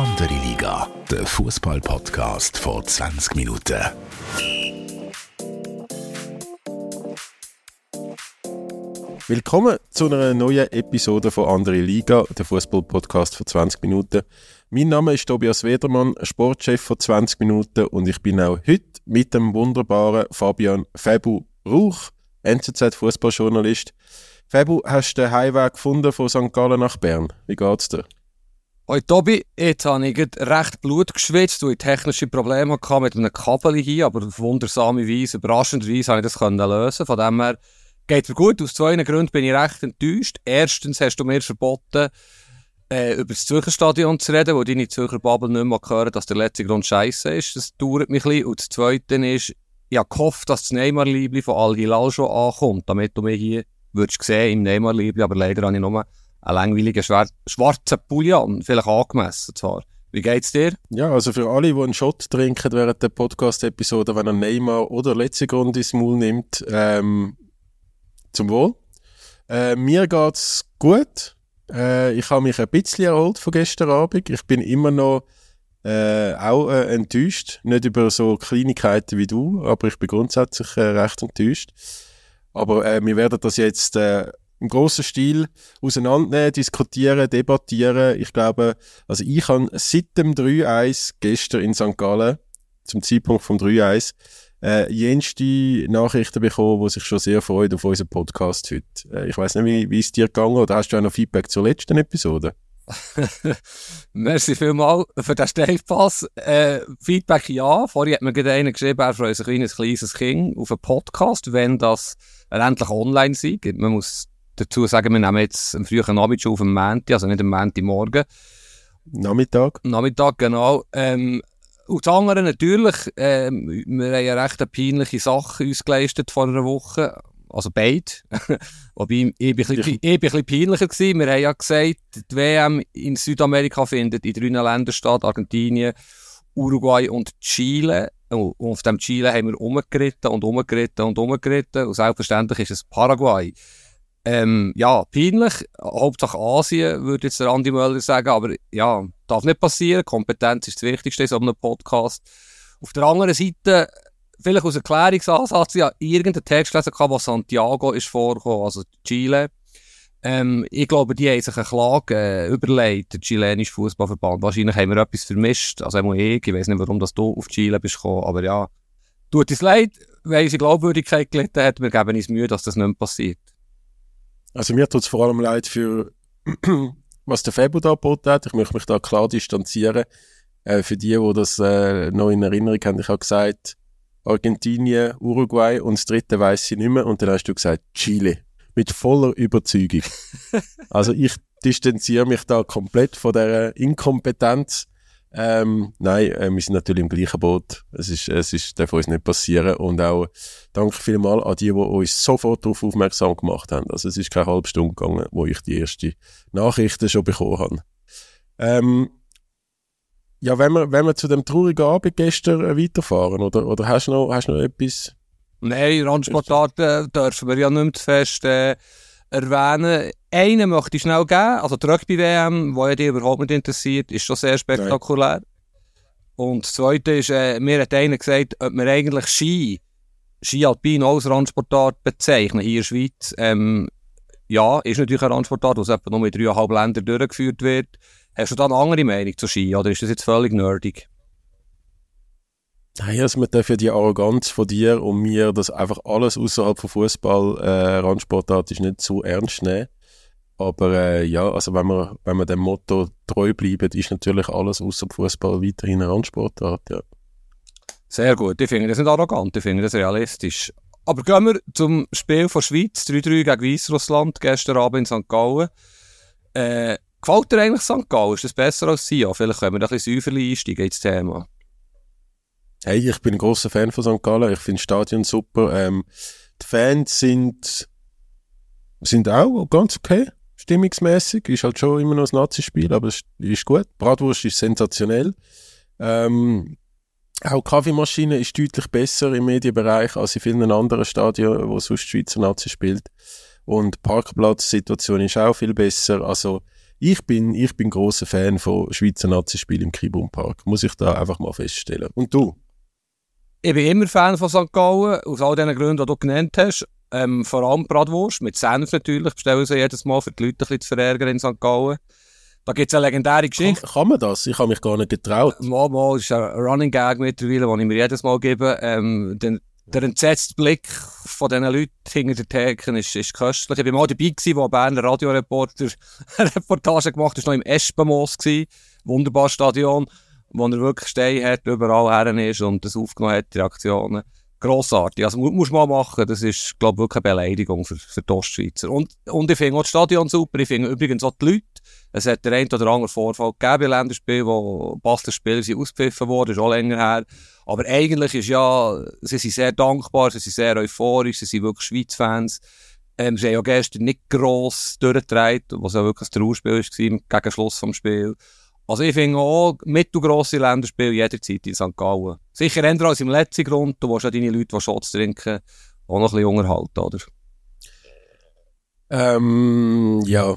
Andere Liga, der Fußball-Podcast vor 20 Minuten. Willkommen zu einer neuen Episode von Andere Liga, der Fußball-Podcast vor 20 Minuten. Mein Name ist Tobias Wedermann, Sportchef von 20 Minuten und ich bin auch heute mit dem wunderbaren Fabian Febu Rauch, NZZ-Fußballjournalist. Febu, hast du den Heimweg gefunden von St. Gallen nach Bern? Wie geht's dir? Hoi Tobi, jetzt habe ich recht Blut geschwitzt und technische Probleme hatte mit einem Kabel hier, aber auf wundersame Weise, überraschenderweise habe ich das lösen Von dem her geht mir gut. Aus zwei Gründen bin ich recht enttäuscht. Erstens hast du mir verboten, äh, über das Zürcher Stadion zu reden, wo deine Zürcher Bubble nicht mehr hören, dass der letzte Grund scheiße ist. Das dauert mich ein bisschen. Und das Zweite ist, ich habe gehofft, dass das Neymar-Liebli von Al-Hilal schon ankommt, damit du mich hier würdest sehen im Neymar-Liebli, aber leider habe ich nur einen langweiligen schwarzen Pulli vielleicht angemessen zwar. Wie geht's dir? Ja, also für alle, die einen Shot trinken während der Podcast-Episode, wenn er Neymar oder letzte Grund ins Maul nimmt, ähm, zum Wohl. Äh, mir geht's gut. Äh, ich habe mich ein bisschen erholt von gestern Abend. Ich bin immer noch äh, auch äh, enttäuscht. Nicht über so Kleinigkeiten wie du, aber ich bin grundsätzlich äh, recht enttäuscht. Aber äh, wir werden das jetzt im grossen Stil auseinandernehmen, diskutieren, debattieren. Ich glaube, also ich habe seit dem 3-1 gestern in St. Gallen, zum Zeitpunkt vom 3-1, äh, jenste Nachrichten bekommen, die sich schon sehr freuen auf unseren Podcast heute. Äh, ich weiß nicht, wie, es dir gegangen oder hast du auch noch Feedback zur letzten Episode? Merci vielmals für den Steilpass. Äh, Feedback ja. Vorher hat mir gerade einer geschrieben, er freut sich wie ein kleines Kind auf einen Podcast, wenn das endlich online sein. Man muss dazu sagen, wir nehmen jetzt am frühen Abend schon auf dem Montag, also nicht am Montagmorgen. Nachmittag? Nachmittag, genau. Ähm, und das andere natürlich, ähm, wir haben ja recht eine peinliche Sache uns geleistet vor einer Woche. Also beide. Wobei, ich, bin ein ein bisschen peinlicher gewesen. Wir haben ja gesagt, die WM in Südamerika findet in drei Ländern statt. Argentinien, Uruguay und Chile. Und auf dem Chile haben wir umgeritten und umgeritten und umgeritten. Und selbstverständlich ist es Paraguay. Ähm, ja, peinlich. Hauptsache Asien, würde jetzt der Andi Möller sagen. Aber ja, darf nicht passieren. Kompetenz ist das Wichtigste in so einem Podcast. Auf der anderen Seite, vielleicht aus Erklärungsansatz, ja, irgendein Text gelesen, wo Santiago ist vorgekommen, also Chile. Ähm, ich glaube, die haben sich eine Klage äh, überlegt, der chilenische Fußballverband. Wahrscheinlich haben wir etwas vermischt. Also einmal ich, ich weiß nicht, warum das du auf Chile bist gekommen, aber ja. Tut es leid, weil unsere Glaubwürdigkeit gelitten hat. Wir geben uns Mühe, dass das nicht passiert. Also mir tut es vor allem leid für, was der Febo da geboten hat. Ich möchte mich da klar distanzieren. Äh, für die, die das äh, noch in Erinnerung haben, ich habe gesagt, Argentinien, Uruguay und das dritte weiß ich nicht mehr. Und dann hast du gesagt, Chile. Mit voller Überzeugung. also ich distanziere mich da komplett von der Inkompetenz ähm, nein, äh, wir sind natürlich im gleichen Boot. Es ist, es ist, darf uns nicht passieren. Und auch danke vielmals an die, die uns sofort darauf aufmerksam gemacht haben. Also es ist keine halbe Stunde gegangen, wo ich die erste Nachrichten schon bekommen habe. Ähm, ja, wenn wir, wenn wir zu dem traurigen Abend gestern äh, weiterfahren, oder, oder hast du noch, hast noch etwas? Nein, Randsportarten dürfen wir ja nicht fest äh, erwähnen. Einen möchte ich schnell geben, also die Rugby-WM, die ja dich überhaupt nicht interessiert, ist schon sehr spektakulär. Nein. Und das Zweite ist, äh, mir hat einer gesagt, ob wir eigentlich Ski, Ski Alpin als Randsportart bezeichnen hier in der Schweiz. Ähm, ja, ist natürlich ein Randsportart, das etwa nur in dreieinhalb Ländern durchgeführt wird. Hast du da eine andere Meinung zu Ski oder ist das jetzt völlig nerdig? Man darf ja die Arroganz von dir und mir, dass einfach alles außerhalb von Fußball äh, Randsportart ist, nicht zu ernst nehmen. Aber äh, ja, also wenn man, wenn man dem Motto treu bleibt, ist natürlich alles außer Fußball weiterhin eine Randsportart, ja. Sehr gut, ich finde das nicht arrogant, ich finde das realistisch. Aber gehen wir zum Spiel von Schweiz, 3-3 gegen Weißrussland, gestern Abend in St. Gallen. Äh, gefällt dir eigentlich St. Gallen? Ist das besser als Sion? Vielleicht können wir ein bisschen säuferlich einsteigen ins Thema. Hey, ich bin ein großer Fan von St. Gallen. Ich finde das Stadion super. Ähm, die Fans sind, sind auch ganz okay stimmungsmäßig. Ist halt schon immer noch ein Nazi-Spiel, aber es ist gut. Bratwurst ist sensationell. Ähm, auch die Kaffeemaschine ist deutlich besser im Medienbereich als in vielen anderen Stadien, wo sonst die Schweizer Nazi spielt. Und die Parkplatzsituation ist auch viel besser. Also ich bin, ich bin großer Fan von Schweizer Nazispielen im Kibum Park. Muss ich da einfach mal feststellen. Und du? Ich bin immer Fan von St. Gallen, aus all den Gründen, die du genannt hast. Ähm, vor allem Bratwurst, mit Senf natürlich, bestellen sie jedes Mal, für die Leute ein bisschen zu verärgern in St. Gallen. Da gibt es eine legendäre Geschichte. Kann, kann, man das? Ich habe mich gar nicht getraut. Mal, mal, ist ein Running Gag mittlerweile, den ich mir jedes Mal gebe. Ähm, den, der entsetzte Blick von diesen Leuten hinter den Theken ist, ist köstlich. Ich war mal dabei, gewesen, wo ein Berner Radioreporter eine Reportage gemacht hat, das war noch im Espenmoos. Wunderbares Stadion, wo er wirklich stehen hat, überall her ist und das aufgenommen hat, die Reaktionen. Grossartig. Also, mu muss man machen. Das ist, glaube ich, wirklich eine Beleidigung für, für die Ostschweizer. Und, und ich finde auch das Stadion super. Ich finde übrigens auch die Leute. Es hat der ein oder andere Vorfall gegeben im Länderspiel, wo Basler Spieler sind ausgepfiffen wurden, ist auch länger her. Aber eigentlich ist ja, sie sind sehr dankbar, sie sind sehr euphorisch, sie sind wirklich Schweiz-Fans. Ähm, sie haben ja gestern nicht gross durchgetragen, was ja wirklich ein Trauerspiel war, gegen Schluss vom Spiel. Also ich finde auch mittelgrosse Länderspiele jederzeit in St. Gallen. Sicher eher als im letzten Grund, du willst ja deine Leute, die Shots trinken, auch noch ein bisschen unterhalten, oder? Ähm, ja.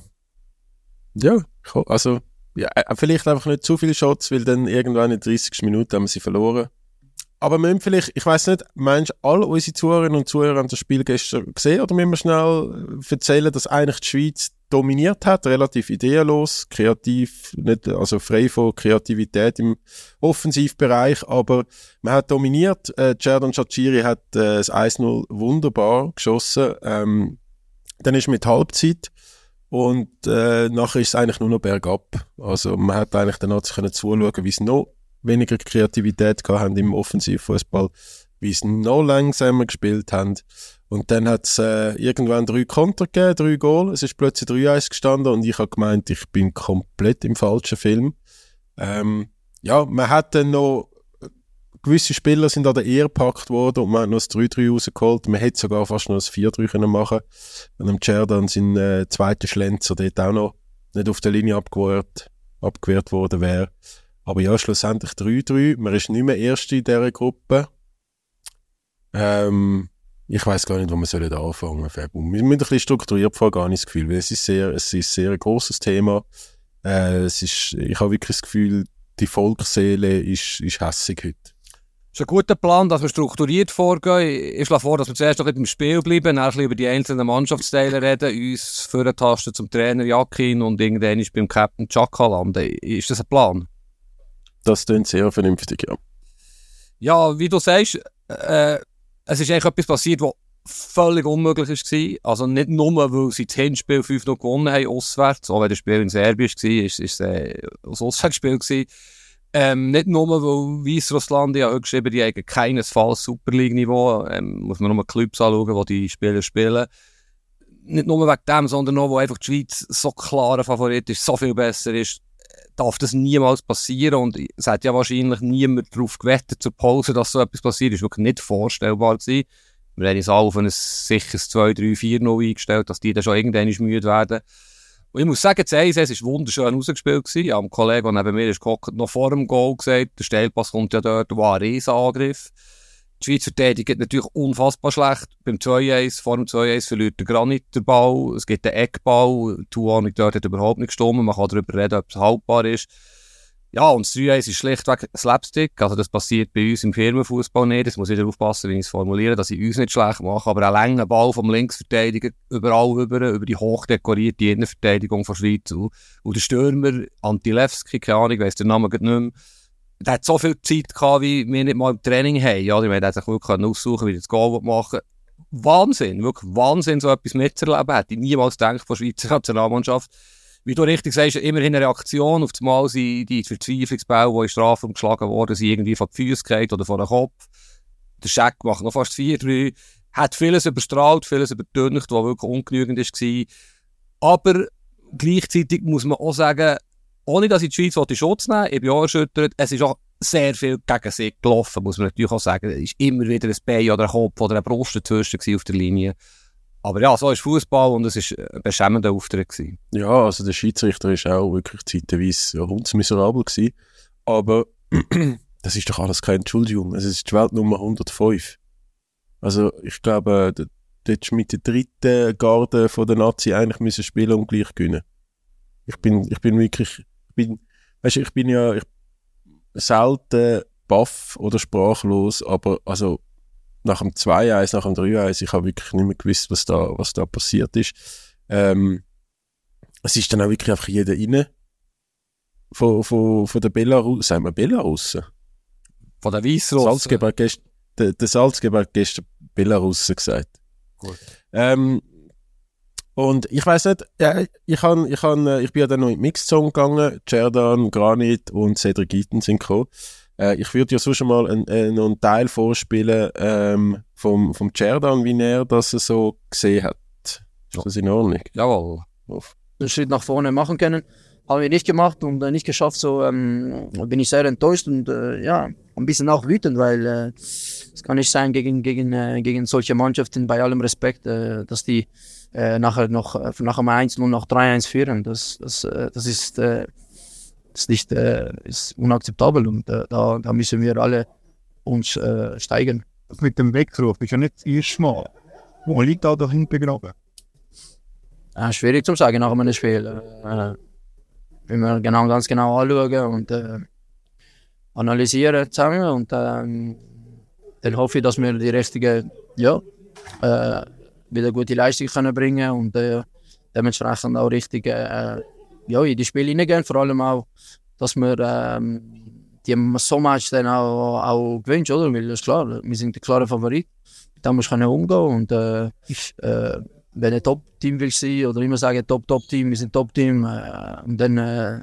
Ja, also, ja, äh, vielleicht einfach nicht zu viele Shots, weil dann irgendwann in 30 Minuten haben wir sie verloren. Aber wir müssen vielleicht, ich weiß nicht, meinst du, alle unsere Zuhörerinnen und Zuhörer haben das Spiel gestern gesehen oder müssen wir schnell erzählen, dass eigentlich die Schweiz dominiert hat, relativ ideenlos, kreativ, nicht, also frei von Kreativität im Offensivbereich, aber man hat dominiert. Äh, Chachiri hat äh, das 1-0 wunderbar geschossen. Ähm, dann ist mit Halbzeit und äh, nachher ist es eigentlich nur noch bergab. Also man hat eigentlich dann sich zuschauen, wie es noch weniger Kreativität gehabt haben im Offensivfußball, wie sie noch langsamer gespielt haben. Und dann hat es äh, irgendwann drei Konter gegeben, drei Goal. Es ist plötzlich 3-1 gestanden und ich habe gemeint, ich bin komplett im falschen Film. Ähm, ja, man hat dann noch gewisse Spieler sind an der Ehe gepackt worden und man hat noch das 3-3 rausgeholt. Man hätte sogar fast noch das 4-3 können machen Wenn am Cerdan sein äh, zweiter Schlenzer dort auch noch nicht auf der Linie abgewehrt, abgewehrt worden wäre. Aber ja, schlussendlich 3-3. Man ist nicht mehr Erste in dieser Gruppe. Ähm, ich weiß gar nicht, wo wir sollen anfangen sollen. Wir müssen ein bisschen strukturiert vorgehen, das Gefühl, weil es ist sehr, es ist sehr ein grosses Thema. Äh, es ist, ich habe wirklich das Gefühl, die Volksseele ist, ist hässig heute. Das ist ein guter Plan, dass wir strukturiert vorgehen. Ich schlage vor, dass wir zuerst noch im Spiel bleiben, dann über die einzelnen Mannschaftsteile reden, uns vortasten zum Trainer Jakin und irgendwann beim Captain Chaka landen. Ist das ein Plan? Das klingt sehr vernünftig, ja. Ja, wie du sagst, äh, es ist eigentlich etwas passiert, was völlig unmöglich war. Also nicht nur, weil sie das Hinspiel 5 noch gewonnen haben, auswärts, auch wenn das Spiel in Serbien war, ist es ein Auswärtsspiel gewesen. Ähm, nicht nur, weil Weißrussland ja geschrieben die haben keinesfalls Super League-Niveau, ähm, muss man nur Clubs anschauen, wo die Spieler spielen. Nicht nur wegen dem, sondern auch, wo einfach die Schweiz so klarer Favorit ist, so viel besser ist darf das niemals passieren und es hat ja wahrscheinlich niemand darauf gewettet zur Pause, dass so etwas passiert. Das ist wirklich nicht vorstellbar gewesen. Wir haben uns alle auf ein sicheres 2, 3, 4 0 eingestellt, dass die dann schon irgendwann müde werden. Und ich muss sagen, das 1 es war wunderschön rausgespielt. Gewesen. Ja, ein Kollege, der neben mir ist noch vor dem Goal gesagt, der Stellpass kommt ja dort, war ein Riesenangriff. Die Schweiz verteidigt natürlich unfassbar schlecht. Beim 2-1, vor dem 2-1 verliert der Granit den Ball. Es gibt einen Eckball. Zuordnung dort hat überhaupt nicht gestimmt. Man kann darüber reden, ob es haltbar ist. Ja, und das 3-1 ist schlichtweg Slapstick. Also das passiert bei uns im Firmenfußball nicht. Das muss ich aufpassen, wie ich es formuliere, dass ich uns nicht schlecht mache. Aber ein langer Ball vom Linksverteidiger überall über, über die hochdekorierte Innenverteidigung von Schweiz. Und der Stürmer, Antilewski, keine Ahnung, ich weiss den Namen nicht mehr der hat so viel Zeit gehabt, wie wir nicht mal im Training haben. Ja, ich meine, der hat sich wirklich aussuchen, wie er das Goal machen Wahnsinn, wirklich Wahnsinn, so etwas mitzuerleben. Hätte ich niemals gedacht von der Schweizer Nationalmannschaft. Wie du richtig sagst, immerhin eine Reaktion. Auf einmal sind die Verzweiflungsbälle, die in Strafen geschlagen wurden, sind irgendwie von den Füßen oder von den Kopf. Der Scheck macht noch fast 4-3. Hat vieles überstrahlt, vieles übertüncht, was wirklich ungenügend war. Aber gleichzeitig muss man auch sagen, ohne dass ich die Schweiz Schutz nehmen ich bin auch erschüttert, es ist auch sehr viel gegen sie gelaufen, muss man natürlich auch sagen. Es ist immer wieder ein Bein oder ein Kopf oder eine Brust dazwischen auf der Linie. Aber ja, so ist Fußball und es war ein beschämender Auftritt. Gewesen. Ja, also der Schiedsrichter war auch wirklich zeitweise hundsmiserabel. Gewesen. Aber das ist doch alles keine Entschuldigung. Es ist die Weltnummer 105. Also ich glaube, dort mit der dritten Garde von der Nazi eigentlich spielen und gleich gewinnen. Ich bin, ich bin wirklich, ich bin, weißt ich bin ja ich, selten baff oder sprachlos, aber also nach dem 2-1, nach dem 3-1, ich habe wirklich nicht mehr gewusst, was da, was da passiert ist. Ähm, es ist dann auch wirklich einfach jeder rein. Von, von, von der Belarus, sagen wir Belarussen? Von der Weißrussen? Salzgeber gest, der, der Salzgeber hat gestern Belarussen gesagt. Gut. Ähm, und ich weiß nicht, ja, ich, han, ich, han, ich bin ja dann noch in die Mixed-Song gegangen, Cerdan, Granit und Cedric Eaton sind gekommen. Äh, ich würde ja so schon mal ein, äh, noch einen Teil vorspielen ähm, vom, vom Cerdan, wie er das so gesehen hat. Ist das in Ordnung? Jawohl. Auf. einen Schritt nach vorne machen können. Haben wir nicht gemacht und äh, nicht geschafft. So ähm, bin ich sehr enttäuscht und äh, ja, ein bisschen auch wütend, weil äh, es kann nicht sein gegen, gegen, äh, gegen solche Mannschaften, bei allem Respekt, äh, dass die äh, nachher noch äh, nach dem 1 und noch 3-1 führen. Das, das, äh, das ist, äh, das ist nicht äh, ist unakzeptabel und äh, da, da müssen wir alle uns äh, steigern. Das mit dem Weckruf ist ja nicht das erste Mal. Wo liegt da dahinter begraben? Äh, schwierig zu sagen nach einem Spiel. Äh, wenn wir genau, ganz genau anschauen und äh, analysieren zusammen und ähm, dann hoffe ich, dass wir die richtige, ja, äh, wieder gute Leistung können bringen und äh, dementsprechend auch richtig äh, ja, in die Spiele hineingehen. Vor allem auch, dass wir ähm, die so Match dann auch, auch gewünscht, oder? Weil das ist klar, wir sind der klare Favorit. Da musst du umgehen und äh, äh, wenn ein Top-Team will sein oder immer sagen Top-Top-Team, wir sind Top-Team äh, und dann äh,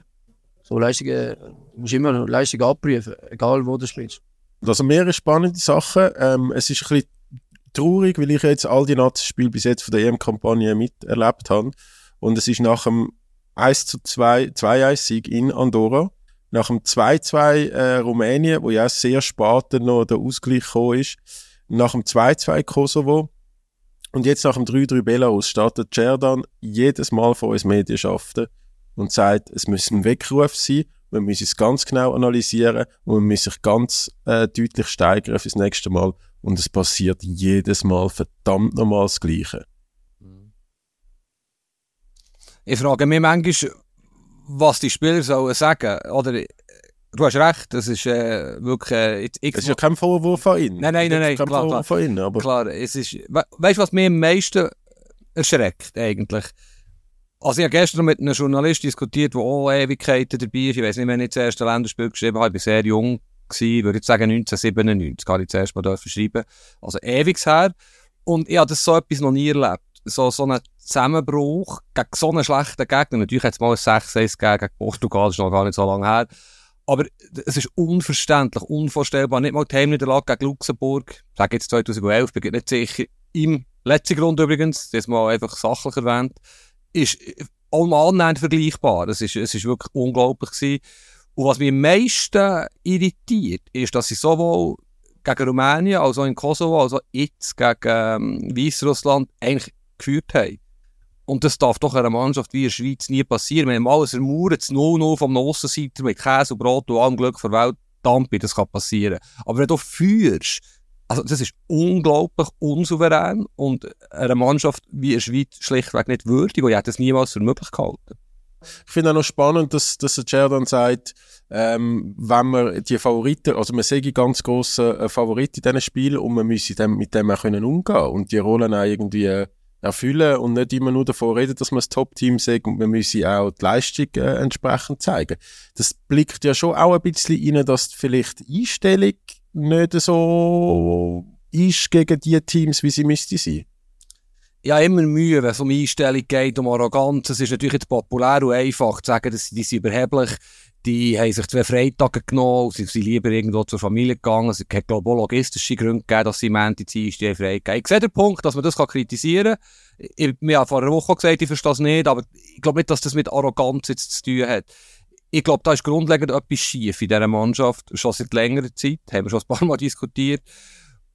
so Leistungen, musst immer Leistungen abprüfen, egal wo du spielst. Also mehrere spannende Sachen. Ähm, es ist ein bisschen traurig, weil ich jetzt all die Nazi-Spiele bis jetzt von der EM-Kampagne miterlebt habe. Und es ist nach dem 1 zu 2, 2-1-Sieg in Andorra, nach dem 2-2 äh, Rumänien, wo ja sehr spät noch der Ausgleich gekommen ist, nach dem 2-2 Kosovo und jetzt nach dem 3-3 Belarus startet Cerdan jedes Mal vor uns Medienschaften und sagt, es müsse ein Weckruf sein, man muss es ganz genau analysieren und man muss sich ganz äh, deutlich steigern fürs nächste Mal. Und es passiert jedes Mal verdammt nochmal das Gleiche. Ich frage mich manchmal, was die Spieler sollen sagen. Oder, äh, du hast recht, das ist äh, wirklich... Äh, jetzt Es ist ja kein Vorwurf von Ihnen. Nein, nein, nein, nein, Kein klar, Vorwurf von Ihnen, aber Klar, es ist... We weißt du, was mich am meisten erschreckt, eigentlich? Also ich habe gestern mit einem Journalist diskutiert, der auch Ewigkeiten dabei ist. Ich weiß nicht, wenn ich das erste Länderspiel geschrieben habe, ich war sehr jung, gewesen, würde ich sagen 1997, kann ich das erste Mal dürfen schreiben. Also ewig her. Und ich habe das so etwas noch nie erlebt. So, so einen Zusammenbruch gegen so einen schlechten Gegner. Natürlich hat es mal ein 6-1 gegeben gegen Portugal, das ist noch gar nicht so lange her. Aber es ist unverständlich, unvorstellbar. Nicht mal die Heimniederlage gegen Luxemburg, ich sage jetzt 2011, bin ich nicht sicher. Im letzten Grund übrigens, das mal einfach sachlich erwähnt, ist allemal annähernd vergleichbar. Es ist, es ist wirklich unglaublich gewesen. Und was mich am meisten irritiert, ist, dass sie sowohl gegen Rumänien, als auch in Kosovo, als auch jetzt gegen ähm, Weißrussland eigentlich geführt haben. Und das darf doch einer Mannschaft wie der Schweiz nie passieren. Wir haben alles ermauert, das 0-0 vom Aussenseiter mit Käse und Brot und allem Glück der Welt, Dampi, das kann passieren. Aber wenn du führst, also das ist unglaublich unsouverän und einer Mannschaft wie der Schweiz schlichtweg nicht würdig und ich hätte es niemals für möglich gehalten. Ich finde auch noch spannend, dass, dass der dann sagt, ähm, wenn man die Favoriten, also man sehe ganz grosse äh, Favorit in diesen Spielen und man müsse dem, mit dem auch können umgehen und die Rollen auch irgendwie äh, erfüllen und nicht immer nur davon reden, dass man das Top-Team sagt und man müsse auch die Leistung äh, entsprechend zeigen. Das blickt ja schon auch ein bisschen rein, dass vielleicht die Einstellung nicht so ist gegen die Teams, wie sie müsste sein. Ja immer Mühe, wenn es um Einstellung geht, um Arroganz. Es ist natürlich jetzt populär und einfach zu sagen, dass die sind überheblich. Die haben sich zwei Freitage genommen, sie sind lieber irgendwo zur Familie gegangen. Es hat, glaube ich, logistische Gründe gegeben, dass sie im Ende die frei gegeben Ich sehe den Punkt, dass man das kritisieren kann. Ich, wir haben vor einer Woche gesagt, ich verstehe das nicht, aber ich glaube nicht, dass das mit Arroganz jetzt zu tun hat. Ich glaube, da ist grundlegend etwas schief in dieser Mannschaft, schon seit längerer Zeit, haben wir schon ein paar Mal diskutiert.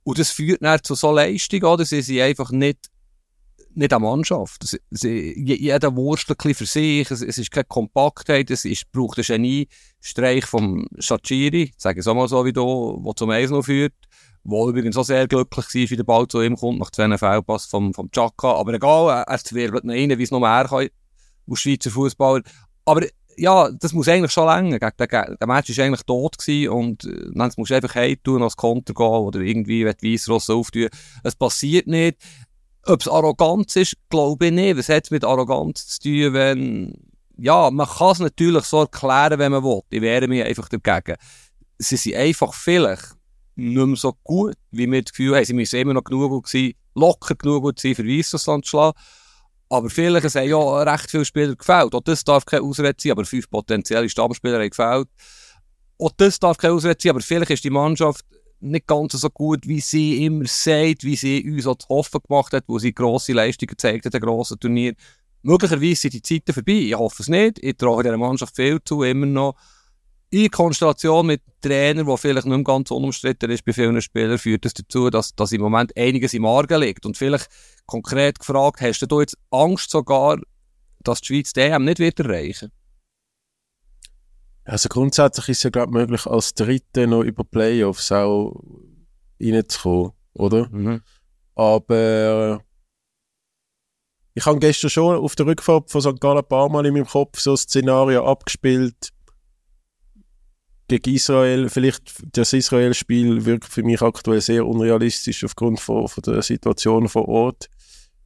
Und das führt dann zu so Leistungen, oder? Sie sind einfach nicht nicht eine Mannschaft. Es, es, jeder wurstelt für sich, es, es ist keine Kompaktheit, es ist, braucht einen Genie-Streich vom Shachiri, sage es mal so wie du, der zum 1 noch führt, wo übrigens auch sehr glücklich war, wie der Ball zu ihm kommt, nach zwei Fehlpass vom, vom Chaka, aber egal, er wirbelt ihn rein, wie es noch mehr kann, aus Schweizer Fußballer. Aber ja, das muss eigentlich schon länger. Den, der Match war eigentlich tot gewesen und äh, dann musst du einfach heim tun, als Konter gehen oder irgendwie Weißross auftun. Es passiert nicht. Ob es Arroganz ist, glaube ich nicht. Was hat es mit Arroganz zu tun, wenn... Ja, man kann es natürlich so erklären, wenn man will. Ich wehre mich einfach dagegen. Sie sind einfach vielleicht nicht mehr so gut, wie wir das Gefühl haben. Sie müssen immer noch genug gut sein, locker genug gut sein, für Weißrussland zu schlagen. Aber vielleicht haben ja recht viele Spieler gefällt. Auch das darf keine Ausrede sein, aber fünf potenzielle Stammspieler haben gefällt. Auch das darf keine Ausrede sein, aber vielleicht ist die Mannschaft nicht ganz so gut, wie sie immer sagt, wie sie uns auch zu hoffen gemacht hat, wo sie grosse Leistungen gezeigt hat, ein grosses Turnier. Möglicherweise sind die Zeiten vorbei. Ich hoffe es nicht. Ich traue dieser Mannschaft viel zu, immer noch. In Konstellation mit Trainer, der vielleicht nicht ganz unumstritten ist bei vielen Spielern, führt das dazu, dass, dass im Moment einiges im Argen liegt. Und vielleicht konkret gefragt, hast du jetzt Angst sogar, dass die Schweiz DM nicht wird erreichen Also grundsätzlich ist es ja glaube möglich, als Dritte noch über Playoffs auch reinzukommen, oder? Mhm. Aber ich habe gestern schon auf der Rückfahrt von St. Gallen ein paar Mal in meinem Kopf so ein Szenario abgespielt gegen Israel. Vielleicht das Israel-Spiel wirkt für mich aktuell sehr unrealistisch aufgrund von, von der Situation vor Ort.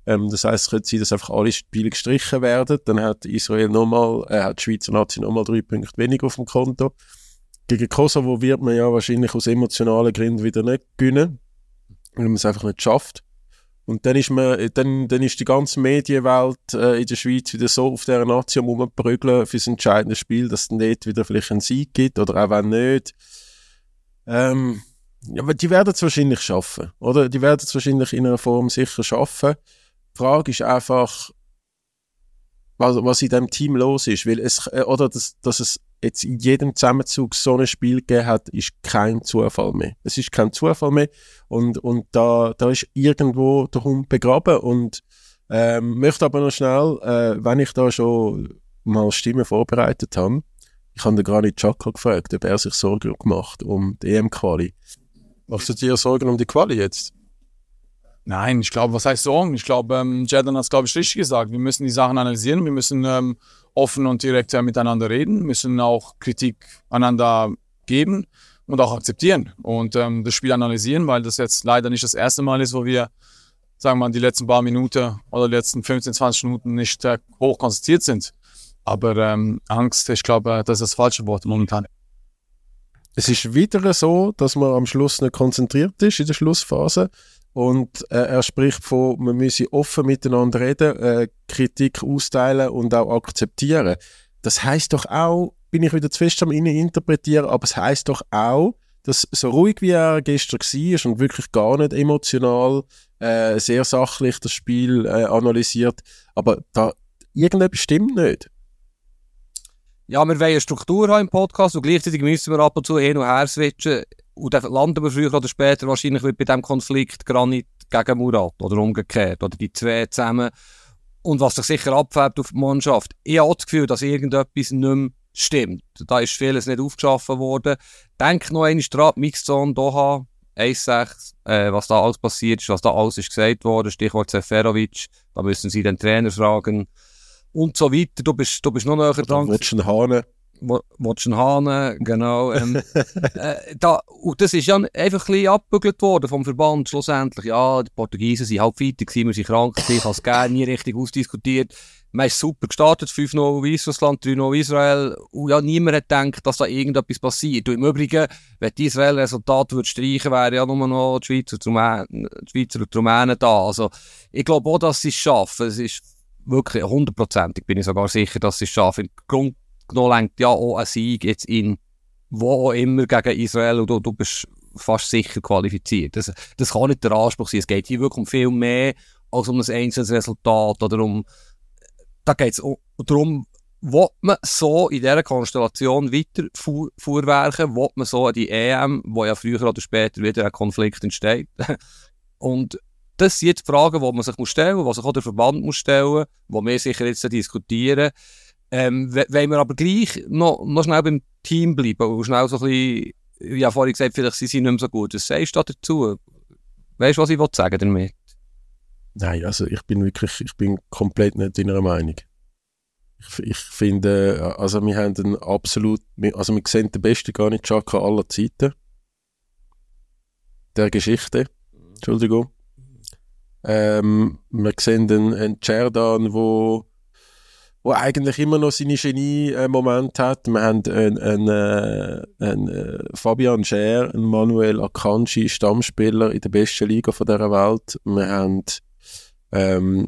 Ähm, das heißt, es könnte sein, dass einfach alle Spiele gestrichen werden. Dann hat Israel nochmal, äh, hat die Schweizer Nazi nochmal drei Punkte weniger auf dem Konto. Gegen Kosovo wird man ja wahrscheinlich aus emotionalen Gründen wieder nicht gewinnen, weil man es einfach nicht schafft. Und dann ist, man, dann, dann ist die ganze Medienwelt äh, in der Schweiz wieder so auf dieser Nation rumprügeln für das entscheidende Spiel, dass es dort wieder vielleicht einen Sieg gibt oder auch wenn nicht. Ähm, ja, aber die werden es wahrscheinlich schaffen, oder? Die werden es wahrscheinlich in einer Form sicher schaffen. Die Frage ist einfach, was, was in diesem Team los ist. Weil es, äh, oder dass, dass es jetzt in jedem Zusammenzug so ein Spiel gegeben hat, ist kein Zufall mehr. Es ist kein Zufall mehr und, und da, da ist irgendwo der Hund begraben und ähm, möchte aber noch schnell, äh, wenn ich da schon mal Stimmen vorbereitet habe, ich habe den Granit Xhaka gefragt, ob er sich Sorgen gemacht um die EM-Quali. Machst du dir Sorgen um die Quali jetzt? Nein, ich glaube, was heißt Sorgen? Ich glaube, ähm, Jordan hat es, glaube ich, richtig gesagt. Wir müssen die Sachen analysieren, wir müssen ähm, offen und direkt äh, miteinander reden, müssen auch Kritik einander geben und auch akzeptieren und ähm, das Spiel analysieren, weil das jetzt leider nicht das erste Mal ist, wo wir, sagen wir mal, die letzten paar Minuten oder die letzten 15, 20 Minuten nicht äh, hoch konzentriert sind. Aber ähm, Angst, ich glaube, das ist das falsche Wort momentan. Es ist wieder so, dass man am Schluss nicht konzentriert ist in der Schlussphase. Und äh, er spricht von, man müsse offen miteinander reden, äh, Kritik austeilen und auch akzeptieren. Das heißt doch auch, bin ich wieder zu fest am interpretieren, aber es heißt doch auch, dass so ruhig wie er gestern war und wirklich gar nicht emotional, äh, sehr sachlich das Spiel äh, analysiert, aber da irgendetwas stimmt nicht. Ja, wir wollen eine Struktur haben im Podcast und gleichzeitig müssen wir ab und zu hin und her switchen. Und dann landen wir früher oder später wahrscheinlich bei diesem Konflikt Granit gegen Murat oder umgekehrt. Oder die zwei zusammen. Und was sich sicher abfärbt auf die Mannschaft. Ich habe das Gefühl, dass irgendetwas nicht mehr stimmt. Da ist vieles nicht aufgeschaffen worden. Denk noch einmal dran, Mixzone Doha, 1-6, äh, was da alles passiert ist, was da alles ist gesagt worden, Stichwort Seferovic, da müssen Sie den Trainer fragen und so weiter. Du bist, du bist noch näher dran. Einen Hahn. Willst einen Hahn, genau. Ähm, äh, da, und das ist ja einfach ein bisschen abgebügelt worden vom Verband schlussendlich. Ja, die Portugiesen sind halb gewesen, wir sind krank ich habe es gerne nie richtig ausdiskutiert. Man ist super gestartet, 5-0 Weißrussland, 3-0 Israel. Und ja, niemand hat gedacht, dass da irgendetwas passiert. Und im Übrigen, wenn die Israel Resultat würde streichen, wären ja nur noch die Schweizer, die Schweizer und die Rumänen da. Also, ich glaube auch, dass sie es schaffen. Es ist wirklich hundertprozentig bin ich sogar sicher, dass sie es schaffen. Grund genommen lenkt ja auch ein Sieg jetzt in wo auch immer gegen Israel und du, du bist fast sicher qualifiziert. Das, das kann nicht der Anspruch sein. Es geht hier wirklich um viel mehr als um ein einzelnes Resultat oder um da geht es darum, will man so in dieser Konstellation weiter vorwerken, will man so an die EM, wo ja früher oder später wieder ein Konflikt entsteht. Und das sind jetzt Fragen, die man sich stellen muss, die sich auch der Verband muss stellen muss, die wir sicher jetzt diskutieren. Ähm, wenn wir aber gleich noch, noch schnell beim Team bleiben und schnell so ein bisschen, ja vorhin gesagt, vielleicht sind sie nicht mehr so gut. Was sagst du dazu? Weißt du, was ich sagen damit? Nein, also ich bin wirklich, ich bin komplett nicht deiner Meinung. Ich, ich finde, also wir haben einen absolut, also wir sehen den besten gar nicht Chaka aller Zeiten. Der Geschichte. Entschuldigung. Ähm, wir sehen einen, einen Cerdan, wo, wo eigentlich immer noch seine Genie-Momente hat. Wir haben einen, einen, äh, einen äh, Fabian Scher, einen Manuel Akanji, Stammspieler in der besten Liga von dieser Welt. Wir haben ähm,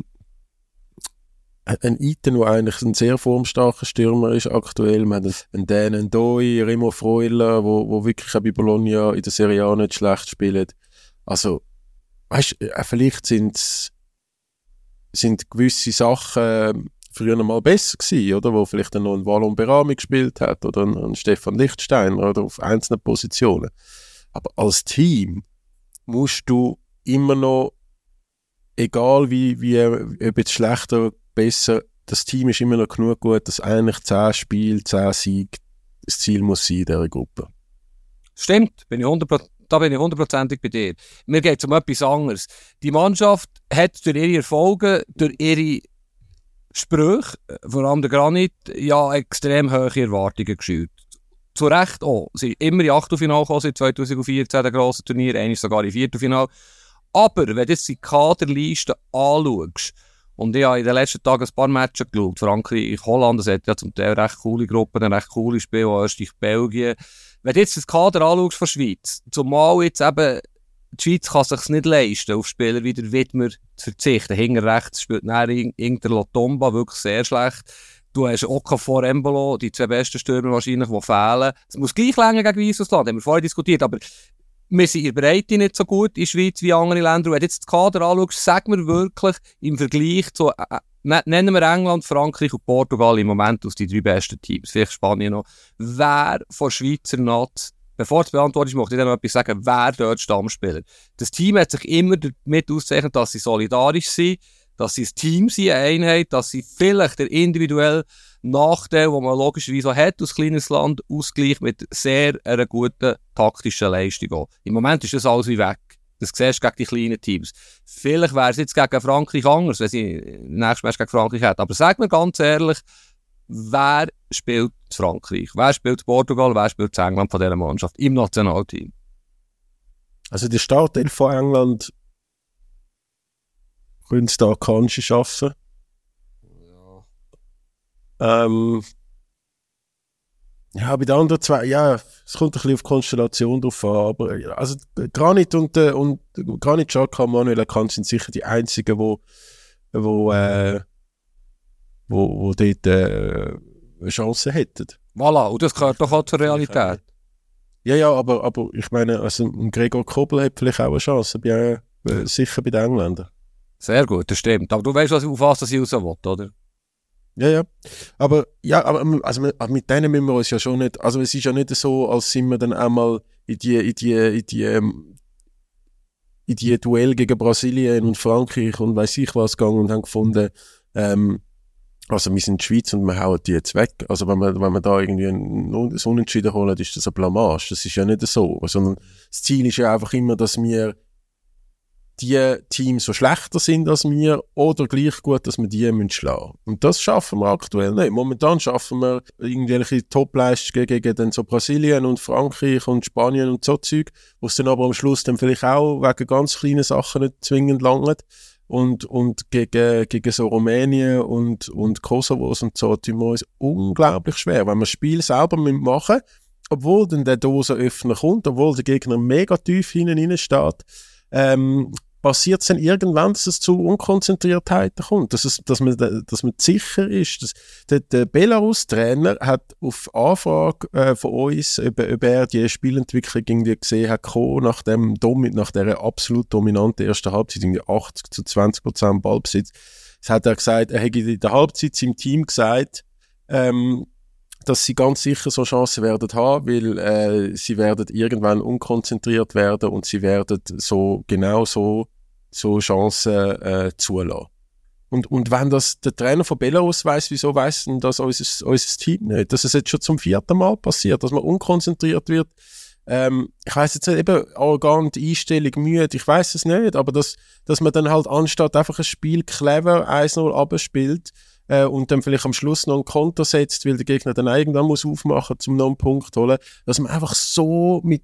ein Iten, der eigentlich ein sehr formstarker Stürmer ist aktuell. Wir haben einen Dan Ndoi, Remo Freuler, wo, wo wirklich bei Bologna in der Serie A nicht schlecht spielt. Also, weißt äh, vielleicht sind, sind gewisse Sachen äh, früher mal besser gewesen, oder? Wo vielleicht dann noch ein Wallon Berami gespielt hat oder ein, ein Stefan Lichtsteiner oder auf einzelnen Positionen. Aber als Team musst du immer noch, egal wie, wie ob jetzt schlechter, besser, das Team ist immer noch genug gut, dass eigentlich 10 Spiele, 10 Siege das Ziel muss sein in dieser Gruppe. Stimmt, bin ich 100%, da bin ich hundertprozentig bei dir. Mir geht es um etwas anderes. Die Mannschaft hat durch ihre Erfolge, durch ihre Sprüche, vor allem der Granit, ja extrem hohe Erwartungen geschürt. Zu Recht auch. Sie sind immer in Achtelfinale gekommen, seit 2014, der grossen Turnier, eigentlich sogar in Viertelfinale. Aber wenn du jetzt die Kaderliste anschaust, und ich habe in den letzten Tagen ein paar Matches geschaut, Frankreich, Holland, das hat ja zum Teil recht coole Gruppen, recht coole Spiele, Österreich, Belgien, wenn du jetzt das Kader anschaust von Schweiz, zumal jetzt eben die Schweiz kann sich nicht leisten, auf Spieler wie der Widmer zu verzichten. Hinter rechts spielt Inter Lotomba wirklich sehr schlecht. Du hast Okafor, Embolo, die zwei besten Stürmer wahrscheinlich, die fehlen. Es muss gleich länger gegen Weißrussland, haben wir vorher diskutiert, aber wir sind in der Breite nicht so gut in der Schweiz wie andere Länder. Wenn du jetzt das Kader anschaust, sag mir wirklich im Vergleich zu äh, Ne, nennen wir England, Frankreich und Portugal im Moment aus die drei besten Teams, vielleicht Spanien noch. Wer von Schweizer Nat, bevor du beantwortest, möchte ich noch etwas sagen, wer dort Stammspieler. Das Team hat sich immer damit ausgezeichnet, dass sie solidarisch sind, dass sie ein Team sind, eine Einheit, dass sie vielleicht der individuelle Nachteil, den man logischerweise auch hat als kleines Land, ausgleicht mit sehr einer guten taktischen Leistung. Im Moment ist das alles wie weg. Das siehst du gegen die kleinen Teams. Vielleicht wäre es jetzt gegen Frankreich anders, wenn sie nächstes Match gegen Frankreich hätten. Aber sag mir ganz ehrlich, wer spielt Frankreich? Wer spielt Portugal? Wer spielt England von dieser Mannschaft im Nationalteam? Also der Startelf von England könnte da Kanji schaffen. Ja. Ähm, ja, bei den anderen zwei, ja, es kommt ein bisschen auf Konstellation drauf an, aber also Granit und, äh, und Granit, Chaka und Manuel Kant sind sicher die einzigen, wo, wo, äh, wo, wo dort äh, eine Chance hätten. Voilà, und das gehört doch auch zur Realität. Ja, ja, aber, aber ich meine, also ein Gregor Kobel hat vielleicht auch eine Chance, bei, äh, sicher bei den Engländern. Sehr gut, das stimmt. Aber du weißt, was, auf was ich raus will, oder? Ja, ja. Aber, ja, aber also, mit denen müssen wir uns ja schon nicht, also es ist ja nicht so, als sind wir dann einmal in die, in die, in die, ähm, in die Duell gegen Brasilien und Frankreich und weiß ich was gegangen und haben gefunden, ähm, also wir sind in der Schweiz und wir hauen die jetzt weg. Also wenn wir, wenn wir da irgendwie ein Unentschieden holen, ist das ein Blamage. Das ist ja nicht so. Sondern das Ziel ist ja einfach immer, dass wir die Teams so schlechter sind als wir oder gleich gut, dass wir die müssen schlagen Und das schaffen wir aktuell nicht. Momentan schaffen wir irgendwelche Topleistungen gegen dann so Brasilien und Frankreich und Spanien und so Zeug, wo es dann aber am Schluss dann vielleicht auch wegen ganz kleinen Sachen nicht zwingend langt. Und, und gegen, gegen so Rumänien und, und Kosovos und so tun wir uns unglaublich schwer. Wenn wir das Spiel selber machen obwohl dann der Dosenöffner kommt, obwohl der Gegner mega tief hinten steht, ähm, passiert es dann irgendwann, dass es zu Unkonzentriertheiten kommt, dass, es, dass, man, dass man sicher ist. Dass, der, der Belarus-Trainer hat auf Anfrage äh, von uns, ob, ob er die Spielentwicklung irgendwie gesehen hat, nach, dem, nach dieser absolut dominanten ersten Halbzeit, irgendwie 80 zu 20 Prozent Ballbesitz, hat er gesagt, er hätte in der Halbzeit seinem Team gesagt, ähm, dass sie ganz sicher so Chancen werden haben, weil äh, sie werden irgendwann unkonzentriert werden und sie werden so genau so, so Chancen äh, zulassen. Und, und wenn das der Trainer von Belarus weiß, wieso weiß denn das unser, unser Team nicht? Dass es jetzt schon zum vierten Mal passiert, dass man unkonzentriert wird. Ähm, ich weiß jetzt nicht, eben arrogant, Einstellung, müde, ich weiß es nicht, aber dass, dass man dann halt anstatt einfach ein Spiel clever 1-0 abspielt, äh, und dann vielleicht am Schluss noch ein Konter setzt, weil der Gegner dann irgendwann muss aufmachen, zum noch einen Punkt holen, dass man einfach so mit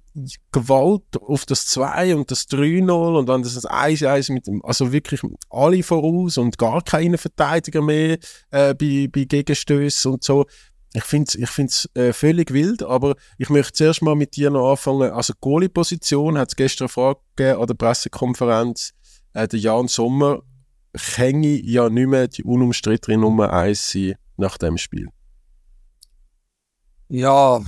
Gewalt auf das 2 und das 3-0 und dann das 1-1 mit dem, also wirklich alle voraus und gar keine Verteidiger mehr äh, bei, bei Gegenstößen und so. Ich finde es ich äh, völlig wild, aber ich möchte zuerst mal mit dir noch anfangen. Also Goalie-Position hat es gestern eine Frage gegeben an der Pressekonferenz. Äh, der Jan Sommer kann ja nicht mehr die unumstrittene Nummer 1 sein nach dem Spiel. Ja,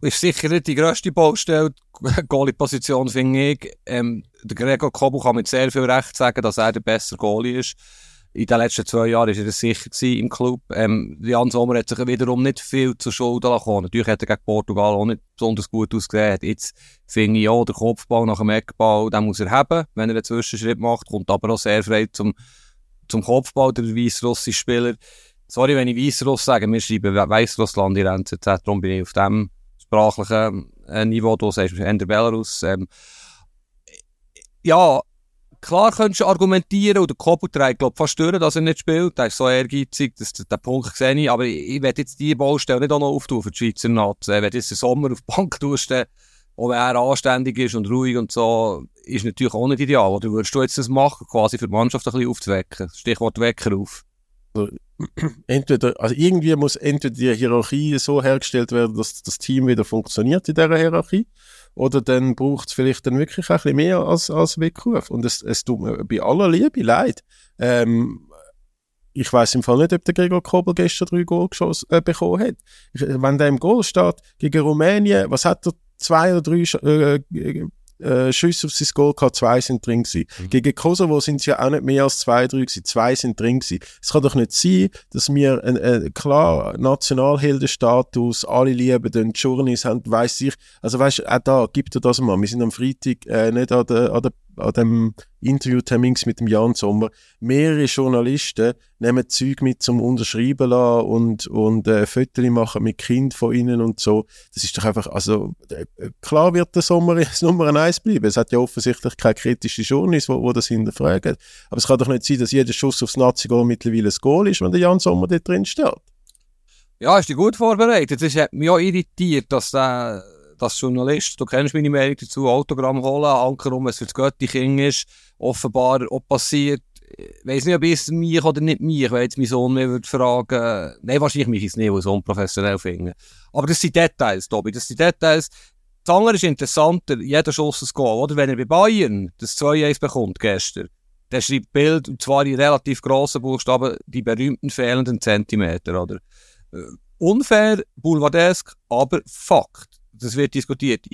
ist sicher nicht die grösste Baustelle. Goalie-Position finde ich. Ähm, der Gregor Kobel kann mit sehr viel Recht sagen, dass er der bessere Goalie ist. In den letzten zwei Jahren war er sicher im Club. Ähm, Jan Sommer hat sich wiederum nicht viel zur Schuld lassen. Natürlich hat er gegen Portugal auch nicht besonders gut ausgesehen. Jetzt finde ich auch, der Kopfball nach dem Eckball, den muss er haben, wenn er einen Zwischenschritt macht. Kommt aber auch sehr frei zum, zum Kopfball, der weißrussische Spieler. Sorry, wenn ich Weißruss sage, wir schreiben Weißrussland in NZZ, darum bin ich auf dem sprachlichen äh, Niveau, du sagst in der Belarus. Ähm, ja, Klar könntest du argumentieren, und der Koppel trägt, glaube fast durch, dass er nicht spielt. Der ist so ehrgeizig, dass, den Punkt sehe ich. Aber ich, ich werde jetzt diese Baustelle nicht auch noch auftun für die Schweizer Nazi. Wenn du jetzt den Sommer auf die Bank tust, wenn er anständig ist und ruhig und so, ist natürlich auch nicht ideal. Oder würdest du jetzt das machen, quasi für die Mannschaft ein bisschen aufzuwecken? Stichwort Wecker auf. Also, entweder, also irgendwie muss entweder die Hierarchie so hergestellt werden, dass das Team wieder funktioniert in dieser Hierarchie oder dann braucht es vielleicht dann wirklich ein bisschen mehr als, als Weckruf. Und es, es tut mir bei aller Liebe leid. Ähm, ich weiß im Fall nicht, ob der Gregor Kobel gestern drei Goal geschossen, äh, bekommen hat. Wenn der im Goal steht gegen Rumänien, was hat er? Zwei oder drei äh, äh, Schüsse auf sein Goal gehabt, zwei sind drin gewesen. Mhm. Gegen Kosovo sind es ja auch nicht mehr als zwei, drei gewesen, zwei sind drin gewesen. Es kann doch nicht sein, dass wir einen, einen klar Nationalheldenstatus, alle lieben den Journeys haben, weiss ich, also weißt, auch da, gibt er das mal. Wir sind am Freitag äh, nicht an der, an der an dem Interviewtermin mit dem Jan Sommer, mehrere Journalisten nehmen Zeug mit zum Unterschreiben lassen und, und äh, Fotos machen mit Kind von ihnen und so. Das ist doch einfach, also äh, klar wird der Sommer das Nummer eins bleiben. Es hat ja offensichtlich keine kritische Journalist, wo, wo das hinterfragen. Aber es kann doch nicht sein, dass jeder Schuss aufs Nazi-Goal mittlerweile ein Goal ist, wenn der Jan Sommer dort drin steht. Ja, ist die gut vorbereitet. Es hat mich auch irritiert, dass der als Journalist, du kennst meine Meinung dazu, Autogramm holen, Anker um, es für das Göttiking ist, offenbar auch passiert. Ich weiss nicht, ob es mich oder nicht mich, wenn jetzt mein Sohn mir würde fragen, nein, wahrscheinlich mich es nicht, weil ich so unprofessionell finde. Aber das sind Details, Tobi, das sind Details. Das andere ist interessanter, jeder Schuss ein Goal, oder? Wenn er bei Bayern das 2-1 bekommt gestern, der schreibt Bild, und zwar in relativ grossen Buchstaben, die berühmten fehlenden Zentimeter, oder? Äh, unfair, boulevardesk, aber Fakt das wird diskutiert.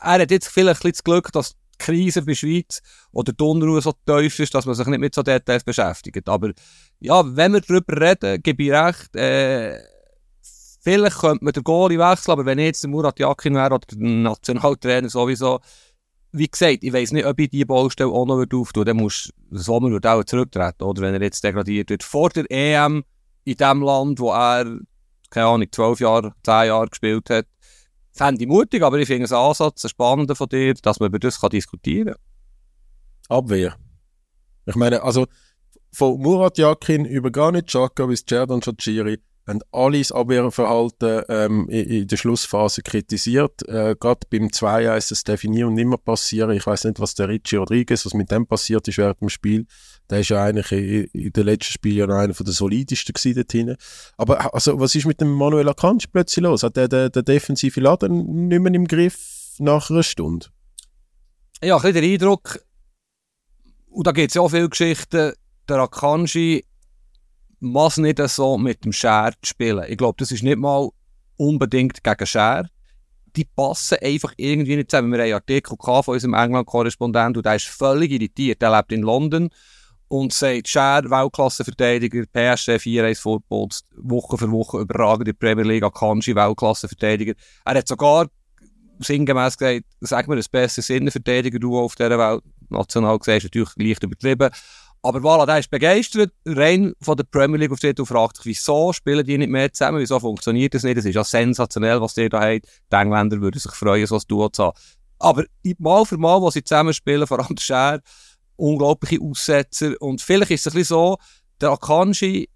Er hat jetzt vielleicht ein das Glück, dass die Krise bei der Schweiz oder die Unruhe so tief ist, dass man sich nicht mit so Details beschäftigt. Aber ja, wenn wir darüber reden, gebe ich recht, äh, vielleicht könnte man den Goalie wechseln, aber wenn jetzt der Murat Yakin wäre oder der Nationaltrainer sowieso, wie gesagt, ich weiß nicht, ob ich diese Baustelle auch noch auftue, dann muss Sommer wird auch zurücktreten, oder wenn er jetzt degradiert wird. Vor der EM in dem Land, wo er, keine Ahnung, zwölf Jahre, zehn Jahre gespielt hat, fände ich mutig, aber ich finde es Ansatz, einen spannenden von dir, dass man über das kann diskutieren kann. Abwehr. Ich meine, also von Murat Yakin über Granit Xhaka bis Cerdan Chachiri haben alle das Abwehrverhalten ähm, in, in, der Schlussphase kritisiert. Äh, Gerade beim 2-1 das definieren und nicht mehr passieren. Ich weiß nicht, was der Richie Rodriguez, was mit dem passiert ist während dem Spiel. Der ist ja eigentlich in, in den letzten Spielen ja noch einer der solidesten gewesen dort hinten. Aber also, was ist mit dem Manuel Akanji plötzlich los? Hat der den, den defensiven Laden nicht mehr im Griff nach einer Stunde? Ja, ein bisschen der Eindruck, und da gibt es ja auch viele Geschichten, der Akanji muss nicht so mit dem Scher spielen. Ich glaube, das ist nicht mal unbedingt gegen Scher. Die passen einfach irgendwie nicht zusammen. Wir haben einen Artikel von unserem England-Korrespondent und der ist völlig irritiert. Der lebt in London und sagt, Scher, Weltklassenverteidiger, PSG 4-1 Football, Woche für Woche überragend in der Premier League, Akanji, Weltklassenverteidiger. Er hat sogar sinngemäß gesagt, sag mir, das beste Innenverteidiger-Duo auf dieser Welt. National gesehen ist natürlich leicht übertrieben. Aber voilà, der ist begeistert, rein von der Premier League auf die und fragt sich, wieso spielen die nicht mehr zusammen, wieso funktioniert das nicht? Das ist ja sensationell, was die da haben. Die Engländer würden sich freuen, so ein Duo zu haben. Aber mal für mal, wo sie zusammen spielen, vor allem der Scher, unglaubliche Aussetzer. Und vielleicht ist es ein bisschen so, der Akanji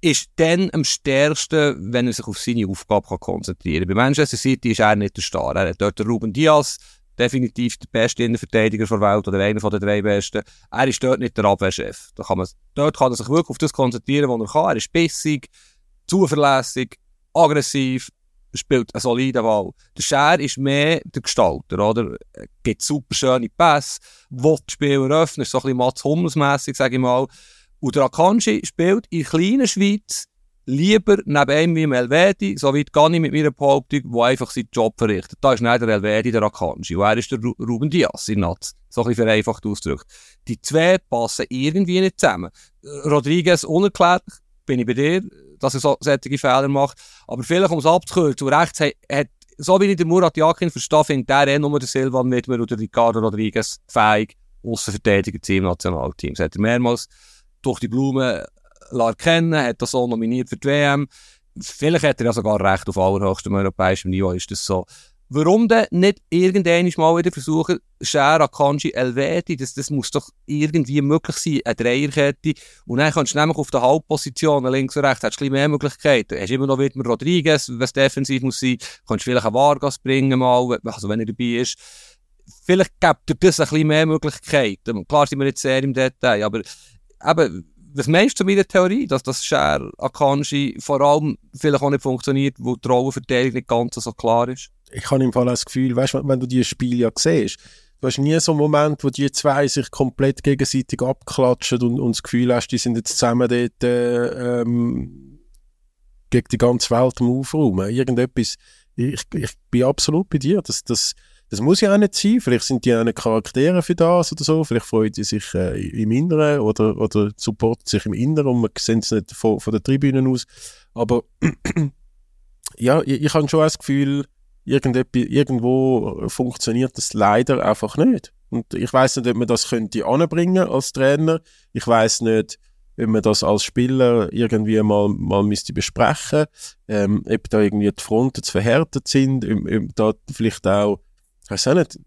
ist dann am stärksten, wenn er sich auf seine Aufgabe konzentrieren kann. Bei Manchester City ist er nicht der Star. Er hat dort Ruben Diaz, definitiv der beste Innenverteidiger der Welt oder einer den drei besten. Er ist dort nicht der Abwehrchef. Da kann man, dort kann er sich wirklich auf das konzentrieren, was er kann. Er ist bissig, zuverlässig, aggressiv, spielt eine solide Wahl. Der Scher ist mehr der Gestalter, oder? Er gibt super schöne Pässe, will das Spiel eröffnen, ist so ein bisschen Mats Hummels-mässig, sage ich mal. Und der Akanji spielt in der kleinen Schweiz lieber neben einem wie dem Elvedi, so weit gar nicht mit meiner Behauptung, der einfach seinen Job verrichtet. Da ist nicht der Elvedi der Akanji und er ist der Ru Ruben Diaz in Natz. So ein bisschen vereinfacht ausgedrückt. Die zwei passen irgendwie nicht zusammen. Rodriguez unerklärt, bin ich bei dir, dass er so solche Fehler macht. Aber vielleicht, um es abzukürzen, zu Recht hat, so wie ich den Murat Yakin verstehe, findet der eh nur der Silvan Widmer oder Ricardo Rodriguez fähig, Aussenverteidiger im Nationalteam. Das hat er mehrmals durch die Blumen erkennen, hat das so nominiert für die WM. Vielleicht hat er ja sogar recht, auf allerhöchstem europäischem Niveau ist das so. Warum denn nicht irgendwann mal wieder versuchen, Scher, Akanji, Elvedi, das, das muss doch irgendwie möglich sein, eine Dreierkette. Und dann kannst du nämlich auf der Halbposition, links und rechts, hast du ein bisschen mehr Möglichkeiten. Hast immer noch wieder Rodriguez, was defensiv muss sein. Kannst vielleicht einen Vargas bringen mal, also wenn er dabei ist. Vielleicht gibt dir das ein bisschen mehr Möglichkeiten. Klar sind wir nicht sehr im Detail, aber eben, was meinst du zu meiner Theorie, dass das Share Akanji vor allem vielleicht auch nicht funktioniert, wo die Rollenverteilung nicht ganz so klar ist? Ich habe im Fall das Gefühl, weißt wenn du dieses Spiel ja siehst, du hast nie so einen Moment, wo die zwei sich komplett gegenseitig abklatschen und, und das Gefühl hast, die sind jetzt zusammen dort äh, ähm, gegen die ganze Welt am Aufräumen. Irgendetwas, ich, ich bin absolut bei dir, das, das, das muss ja auch nicht sein. Vielleicht sind die auch nicht Charaktere für das oder so. Vielleicht freuen die sich äh, im Inneren oder, oder supporten sich im Inneren und man sieht es nicht von, von der Tribünen aus. Aber ja, ich, ich habe schon das Gefühl, irgendwo funktioniert das leider einfach nicht. Und ich weiß nicht, ob man das könnte anbringen als Trainer. Ich weiß nicht, ob man das als Spieler irgendwie mal, mal müsste besprechen, ähm, ob da irgendwie die Fronten zu verhärtet sind, ob, ob da vielleicht auch weiß auch nicht,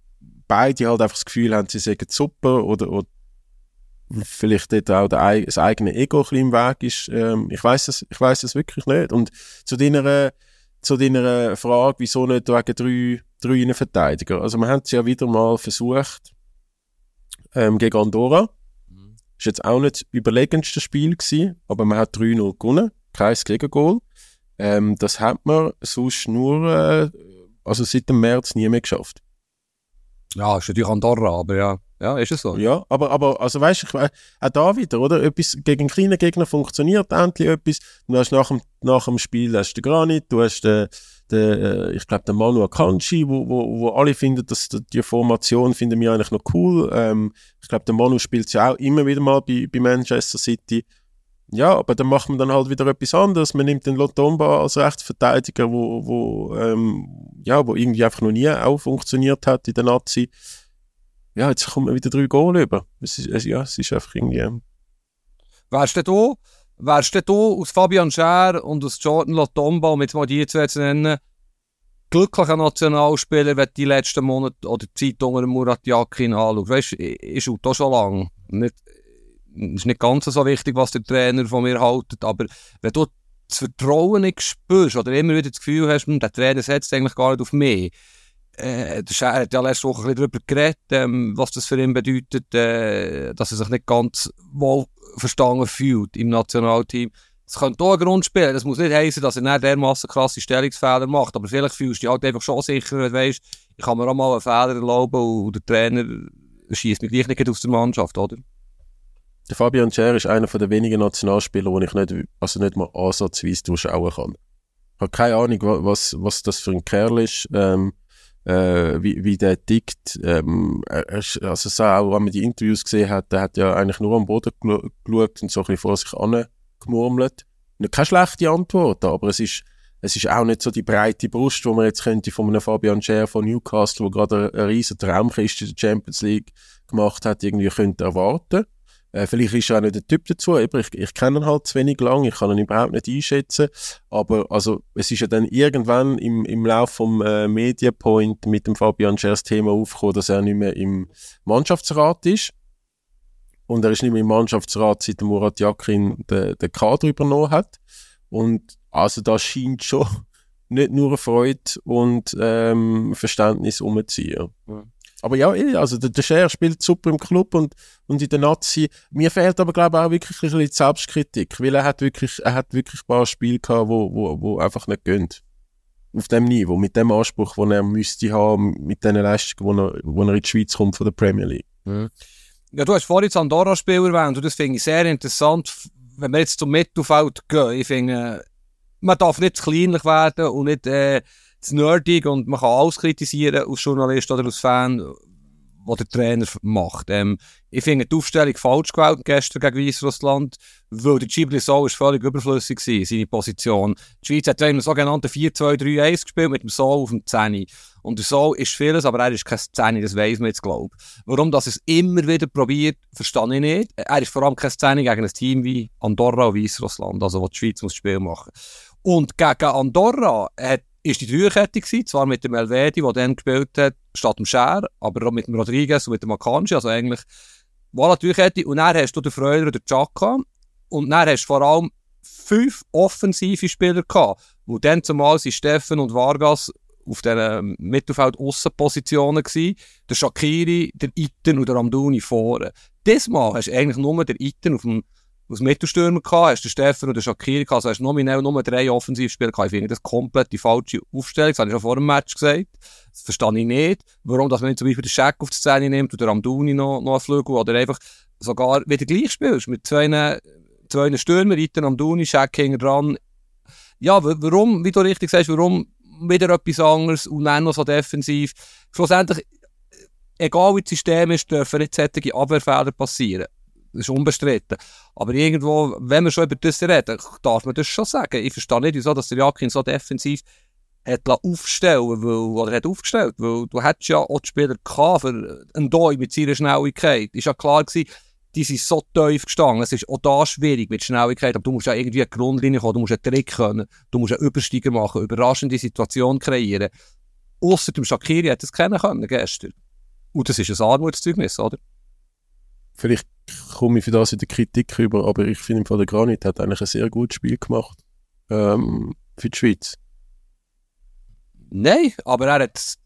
beide halt einfach das Gefühl haben, sie sagen super oder, oder vielleicht dort auch der, das eigene Ego ein bisschen im Weg ist. Ähm, ich weiß es, ich weiß es wirklich nicht. Und zu deiner, zu deiner Frage, wieso nicht wegen drei, drei Innenverteidiger? Also, wir haben es ja wieder mal versucht, ähm, gegen Andorra. Mhm. Ist jetzt auch nicht das überlegendste Spiel gewesen, aber man hat 3-0 gewonnen. Kein Gegengol. Ähm, das hat man sonst nur, äh, also seit dem März nie mehr geschafft. Ja, ist natürlich Andorra, aber ja. Ja, ist es so. Ja, aber, aber also weißt du, auch da wieder, oder? Etwas gegen kleine Gegner funktioniert endlich etwas. Du hast nach dem, nach dem Spiel hast du Granit, du hast den, den, äh, ich glaube, den Manu Akanji, wo, wo, wo alle finden, dass die Formation finden wir eigentlich noch cool. Ähm, ich glaube, der Manu spielt ja auch immer wieder mal bei, bei Manchester City. Ja, aber dann macht man dann halt wieder etwas anderes. Man nimmt den Lotomba als Rechtsverteidiger, wo, wo, ähm, ja, wo irgendwie einfach noch nie auch funktioniert hat in der Nazi. Ja, jetzt kommt man wieder drei Goal über. Es ist, ja, es ist einfach irgendwie... Ähm wärst du da, wärst du da aus Fabian Scher und aus Jordan Lotomba, um jetzt mal die zwei zu nennen, glücklicher Nationalspieler, wenn die letzten Monate oder Zeit unter Murat Yakin anschaut? Weißt du, ist auch schon lange. Nicht, ist nicht ganz so wichtig, was der Trainer von mir hält, aber wenn du das Vertrauen nicht spürst oder immer wieder das Gefühl hast, hm, der Trainer setzt eigentlich gar nicht auf mich, äh, Schär hat ja letzte Woche ein bisschen darüber geredet, ähm, was das für ihn bedeutet, äh, dass er sich nicht ganz wohl verstanden fühlt im Nationalteam. Das könnte auch ein Grund spielen. Das muss nicht heißen, dass er nicht dermassen krasse Stellungsfehler macht, aber vielleicht fühlst du dich halt einfach schon sicher, wenn du weißt, ich kann mir auch mal einen Fehler erlauben und der Trainer schießt mich gleich nicht aus der Mannschaft, oder? Der Fabian Scher ist einer der wenigen Nationalspieler, den ich nicht, also nicht mal ansatzweise durchschauen kann. Ich habe keine Ahnung, was, was das für ein Kerl ist, ähm, äh, wie, wie der tickt. Ähm, also so auch, wenn man die Interviews gesehen hat, der hat ja eigentlich nur am Boden geschaut und so ein bisschen vor sich angemurmelt. Keine schlechte Antwort, aber es ist, es ist auch nicht so die breite Brust, wo man jetzt könnte von einem Fabian Scher von Newcastle, wo gerade eine, eine riesen Traumkiste der Champions League gemacht hat, irgendwie könnte erwarten. Äh, vielleicht ist er auch nicht der Typ dazu. Ich, ich kenne ihn halt zu wenig lang, ich kann ihn überhaupt nicht einschätzen. Aber also, es ist ja dann irgendwann im, im Laufe vom äh, Mediapoint mit dem Fabian Schers Thema aufgekommen, dass er nicht mehr im Mannschaftsrat ist. und er ist nicht mehr im Mannschaftsrat, seit Murat Yakin den, den Kader übernommen hat. Und also da scheint schon nicht nur Freude und ähm, Verständnis umzuziehen. Ja. Aber ja, eh, also der, der Scher spielt super im Club und, und in der Nazi. Mir fehlt aber, glaube ich, auch wirklich ein bisschen die Selbstkritik, weil er hat wirklich, er hat wirklich ein paar Spiele gehabt, wo, wo, wo einfach nicht gehen. Auf dem Niveau, mit dem Anspruch, den er müsste haben, mit den Leistungen, wo er, wo er in die Schweiz kommt von der Premier League. Ja, du hast vorhin das Andorra-Spiel erwähnt und das finde ich sehr interessant, wenn wir jetzt zum Mittelfeld gehen. Ich finde, man darf nicht kleinlich werden und nicht äh, zu nerdig und man kann alles kritisieren als Journalist oder als Fan, was der Trainer macht. Ähm, ich finde die Aufstellung falsch gewählt gestern gegen Weißrussland, weil der Gibli So ist völlig überflüssig war, seine Position. Die Schweiz hat einem sogenannten 4-2-3-1 gespielt mit dem So auf dem 10. Und der So ist vieles, aber er ist kein 10, das weiss man jetzt, glaube. Warum das es immer wieder probiert, verstehe ich nicht. Er ist vor allem kein 10 gegen ein Team wie Andorra und Weißrussland, also wo die Schweiz muss Spiel machen. Und gegen Andorra hat, ist die Dreierkette gewesen, zwar mit dem Elvedi, der dann gespielt hat, statt dem Scher, aber auch mit dem Rodriguez und mit dem Akanji, also eigentlich voilà, die Dreierkette. Und dann hast du den Freuler und den Chaka. Und dann hast du vor allem fünf offensive Spieler gehabt, wo dann zumal sind Steffen und Vargas auf den Mittelfeld-Aussenpositionen gsi. Der Shakiri, der Itten und der Amdouni vorne. Diesmal hast du eigentlich nur den Itten auf dem aus Mittelstürmer gehabt, hast den Steffen und den Shakiri gehabt, also hast du nominell nur drei Offensivspieler gehabt. Ich finde das komplett die falsche Aufstellung, das habe ich schon vor dem Match gesagt. Das verstehe ich nicht. Warum, dass man nicht zum Beispiel den Scheck auf die Szene nimmt oder Amdouni noch, noch einen Flügel oder einfach sogar wieder gleich spielst mit zwei, zwei Stürmer, Itten, Amdouni, Scheck hinten dran. Ja, wa- warum, wie du richtig sagst, warum wieder etwas anderes und dann noch so defensiv. Schlussendlich, egal wie das System ist, dürfen nicht solche Abwehrfehler passieren. Ist unbestritten. Aber irgendwo, wenn wir schon über das reden, darf man das schon sagen. Ich verstehe nicht, wieso dass der Jakin so defensiv hat aufstellen weil, oder hat aufgestellt, weil du hättest ja auch die Spieler gehabt für einen Doi mit seiner Schnelligkeit. Ist ja klar gewesen, die sind so tief gestanden. Es ist auch da schwierig mit Schnelligkeit, aber du musst ja irgendwie eine Grundlinie kommen, du musst einen Trick können, du musst einen Übersteiger machen, überraschende Situation kreieren. Ausser dem Shakiri hat es kennen können gestern. Und das ist ein Armutszeugnis, oder? Vielleicht komme ich für das in der Kritik rüber, aber ich finde, im Fall der Granit hat eigentlich ein sehr gutes Spiel gemacht ähm, für die Schweiz. Nein, aber er hat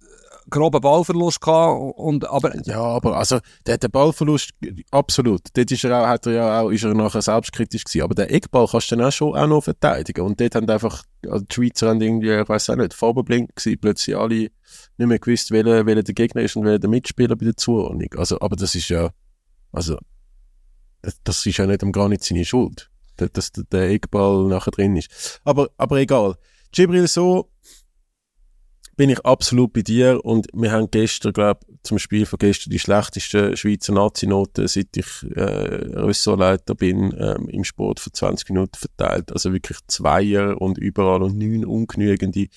groben Ballverlust gehabt und, aber Ja, aber also der, der Ballverlust, absolut. Dort ist er auch, hat er ja auch, ist er nachher selbstkritisch gewesen. Aber den Eckball kannst du dann auch schon auch noch verteidigen. Und dort haben einfach, also die Schweizer haben irgendwie, ich weiß auch nicht, farbenblind gewesen, plötzlich alle nicht mehr gewusst, welcher, welcher der Gegner ist und welcher der Mitspieler bei der Zuordnung. Also, aber das ist ja, also, das, ist ja nicht am gar nicht seine Schuld, dass, der- Eckball nachher drin ist. Aber, aber egal. Gibril so, bin ich absolut bei dir und wir haben gestern, glaube zum Spiel von gestern die schlechteste Schweizer Nazi-Note, seit ich äh, Ressortleiter bin, ähm, im Sport für 20 Minuten verteilt. Also wirklich Zweier und überall und neun ungenügende.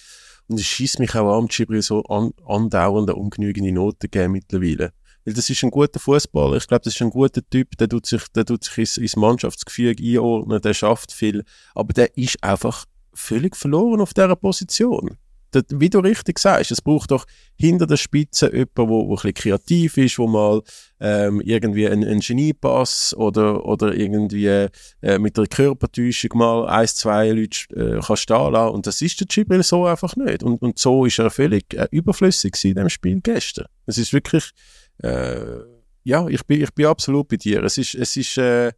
Und es schießt mich auch an, Gibril so an, andauernde ungenügende Noten geben mittlerweile. Weil das ist ein guter Fußballer. Ich glaube, das ist ein guter Typ. Der tut sich, der tut sich ins, ins Mannschaftsgefüge einordnen. Der schafft viel. Aber der ist einfach völlig verloren auf dieser Position wie du richtig sagst, es braucht doch hinter der Spitze jemanden, wo ein bisschen kreativ ist, wo mal ähm, irgendwie einen, einen Geniepass oder, oder irgendwie äh, mit der Körpertäuschung mal ein, zwei Leute äh, kann stehen lassen. Und das ist der Gibril so einfach nicht. Und, und so ist er völlig äh, überflüssig in dem Spiel gestern. Es ist wirklich, äh, ja, ich bin, ich bin absolut bei dir. Es ist, es ist, äh,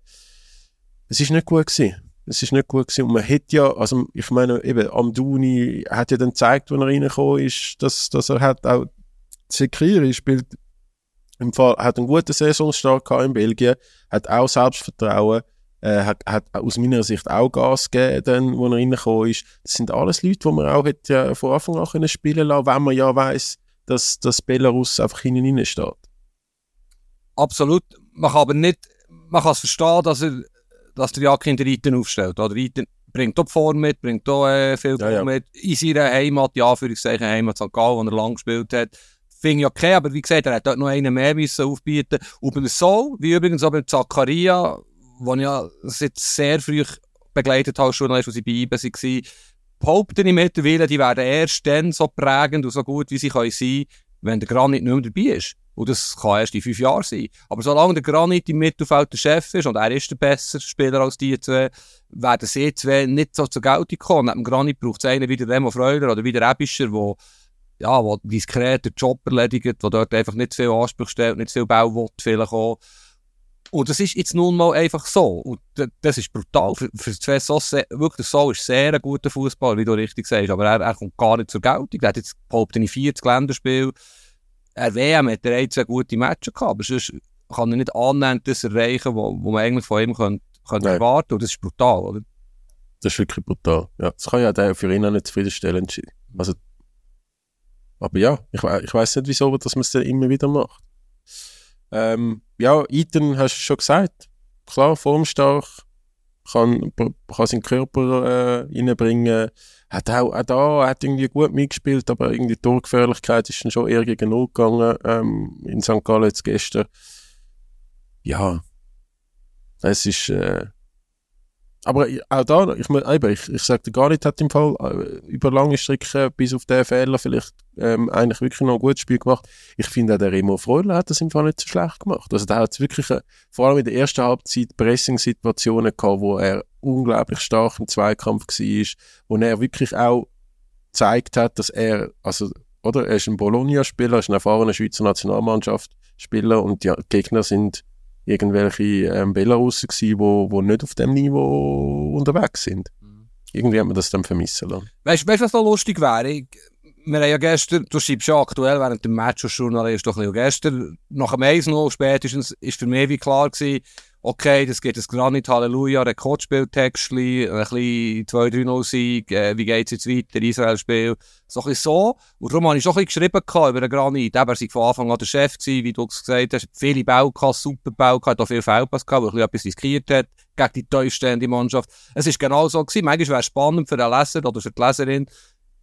es ist nicht gut gewesen. Es ist nicht gut gewesen. Und man hätte ja, also ich meine, eben, Amdouni hat ja dann gezeigt, wenn er reingekommen ist, dass, dass er hat auch Sekiri spielt im Fall, hat einen guten Saisonstart gehabt in Belgien, hat auch Selbstvertrauen, äh, hat, hat aus meiner Sicht auch Gas gegeben, dann, wo er reingekommen ist. Das sind alles Leute, die man auch hätte, ja, von Anfang an können spielen lassen wenn man ja weiss, dass, dass Belarus einfach hinten steht. absolut. Man kann aber nicht, man kann es verstehen, dass er, dass der Jakin den Reiten aufstellt. Oder Reiten bringt auch Form mit, bringt auch äh, viel Ja, ja. mit. In seiner Heimat, ja, für ich Heimat St. Gallen, wo er lang gespielt hat. Finde ich okay, aber wie gesagt, er hat dort noch einen mehr müssen aufbieten. Und beim Soul, wie übrigens auch beim Zakaria, den ich ja seit sehr früh begleitet habe, Journalist, als sie bei IBE waren, behaupte ich mittlerweile, die werden erst dann so prägend und so gut, wie sie können sein, wenn der Granit nicht mehr dabei ist. Und das kann erst in fünf Jahren sein. Aber solange der Granit im Mittelfeld der Chef ist und er ist der bessere Spieler als die zwei, werden sie zwei nicht so zur Geltung kommen. Neben Granit braucht es einen wie der Remo Freuler oder wie der Ebischer, wo ja, wo diskret den Job erledigt, wo dort einfach nicht viel Anspruch stellt, nicht viel Bau will, vielleicht auch. Und das ist jetzt nun mal einfach so. Und das ist brutal. Für, für zwei so wirklich, so ist sehr ein guter Fußball, wie du richtig sagst. Aber er, er kommt gar nicht zur Geltung. Er hat jetzt, behaupte ich, 40 Länderspiele. Er WM hat er ein, zwei gute Matches gehabt. Aber sonst kann er nicht annähernd das erreichen, was man eigentlich von ihm könnte, könnte erwarten. Und das ist brutal, oder? Das ist wirklich brutal. Ja, das kann ja der für ihn auch nicht zufriedenstellend sein. Also, aber ja, ich, ich weiß nicht, wieso dass man es dann immer wieder macht. Ähm, ja, Ethan hast du schon gesagt. Klar, formstark, kann, kann seinen Körper äh, reinbringen. Hat auch, auch da hat irgendwie gut mitgespielt, aber irgendwie die Torgefährlichkeit ist dann schon eher gegen Null gegangen ähm, in St. Gallen jetzt gestern. Ja, es ist, äh, aber auch da, ich, eben, ich, ich sage gar nicht, hat im Fall äh, über lange Strecke bis auf den Fehler vielleicht ähm, eigentlich wirklich noch ein gutes Spiel gemacht. Ich finde auch der Remo Freudler hat das im Fall nicht so schlecht gemacht. Also der hat wirklich, äh, vor allem in der ersten Halbzeit, Pressing-Situationen gehabt, wo er unglaublich stark im Zweikampf war, wo er wirklich auch gezeigt hat, dass er, also, oder, er ist ein Bologna-Spieler, ist ein erfahrener Schweizer Nationalmannschaftsspieler und die Gegner sind irgendwelche ähm, Belarussen gewesen, wo, wo nicht auf dem Niveau unterwegs sind. Mhm. Irgendwie hat man das dann vermissen lassen. Weißt du, was noch lustig wäre? Wir haben ja gestern, du schreibst ja aktuell während dem Match als Journalist doch gestern, nach dem 1-0 spätestens, ist für mich wie klar gewesen, okay, das geht das Granit, Halleluja, Rekordspieltextli, ein bisschen 2-3-0-Sieg, äh, wie geht's jetzt weiter, Israel-Spiel, so ein bisschen so. Und darum habe ich schon ein bisschen geschrieben über den Granit, eben, er war von Anfang an der Chef gewesen, wie du gesagt hast, viele Bau gehabt, super Bau gehabt, auch viel Fehlpass gehabt, wo er etwas riskiert hat, gegen die tiefstehende Mannschaft. Es ist genau so gewesen. Manchmal wäre es spannend für den Leser oder für die Leserin,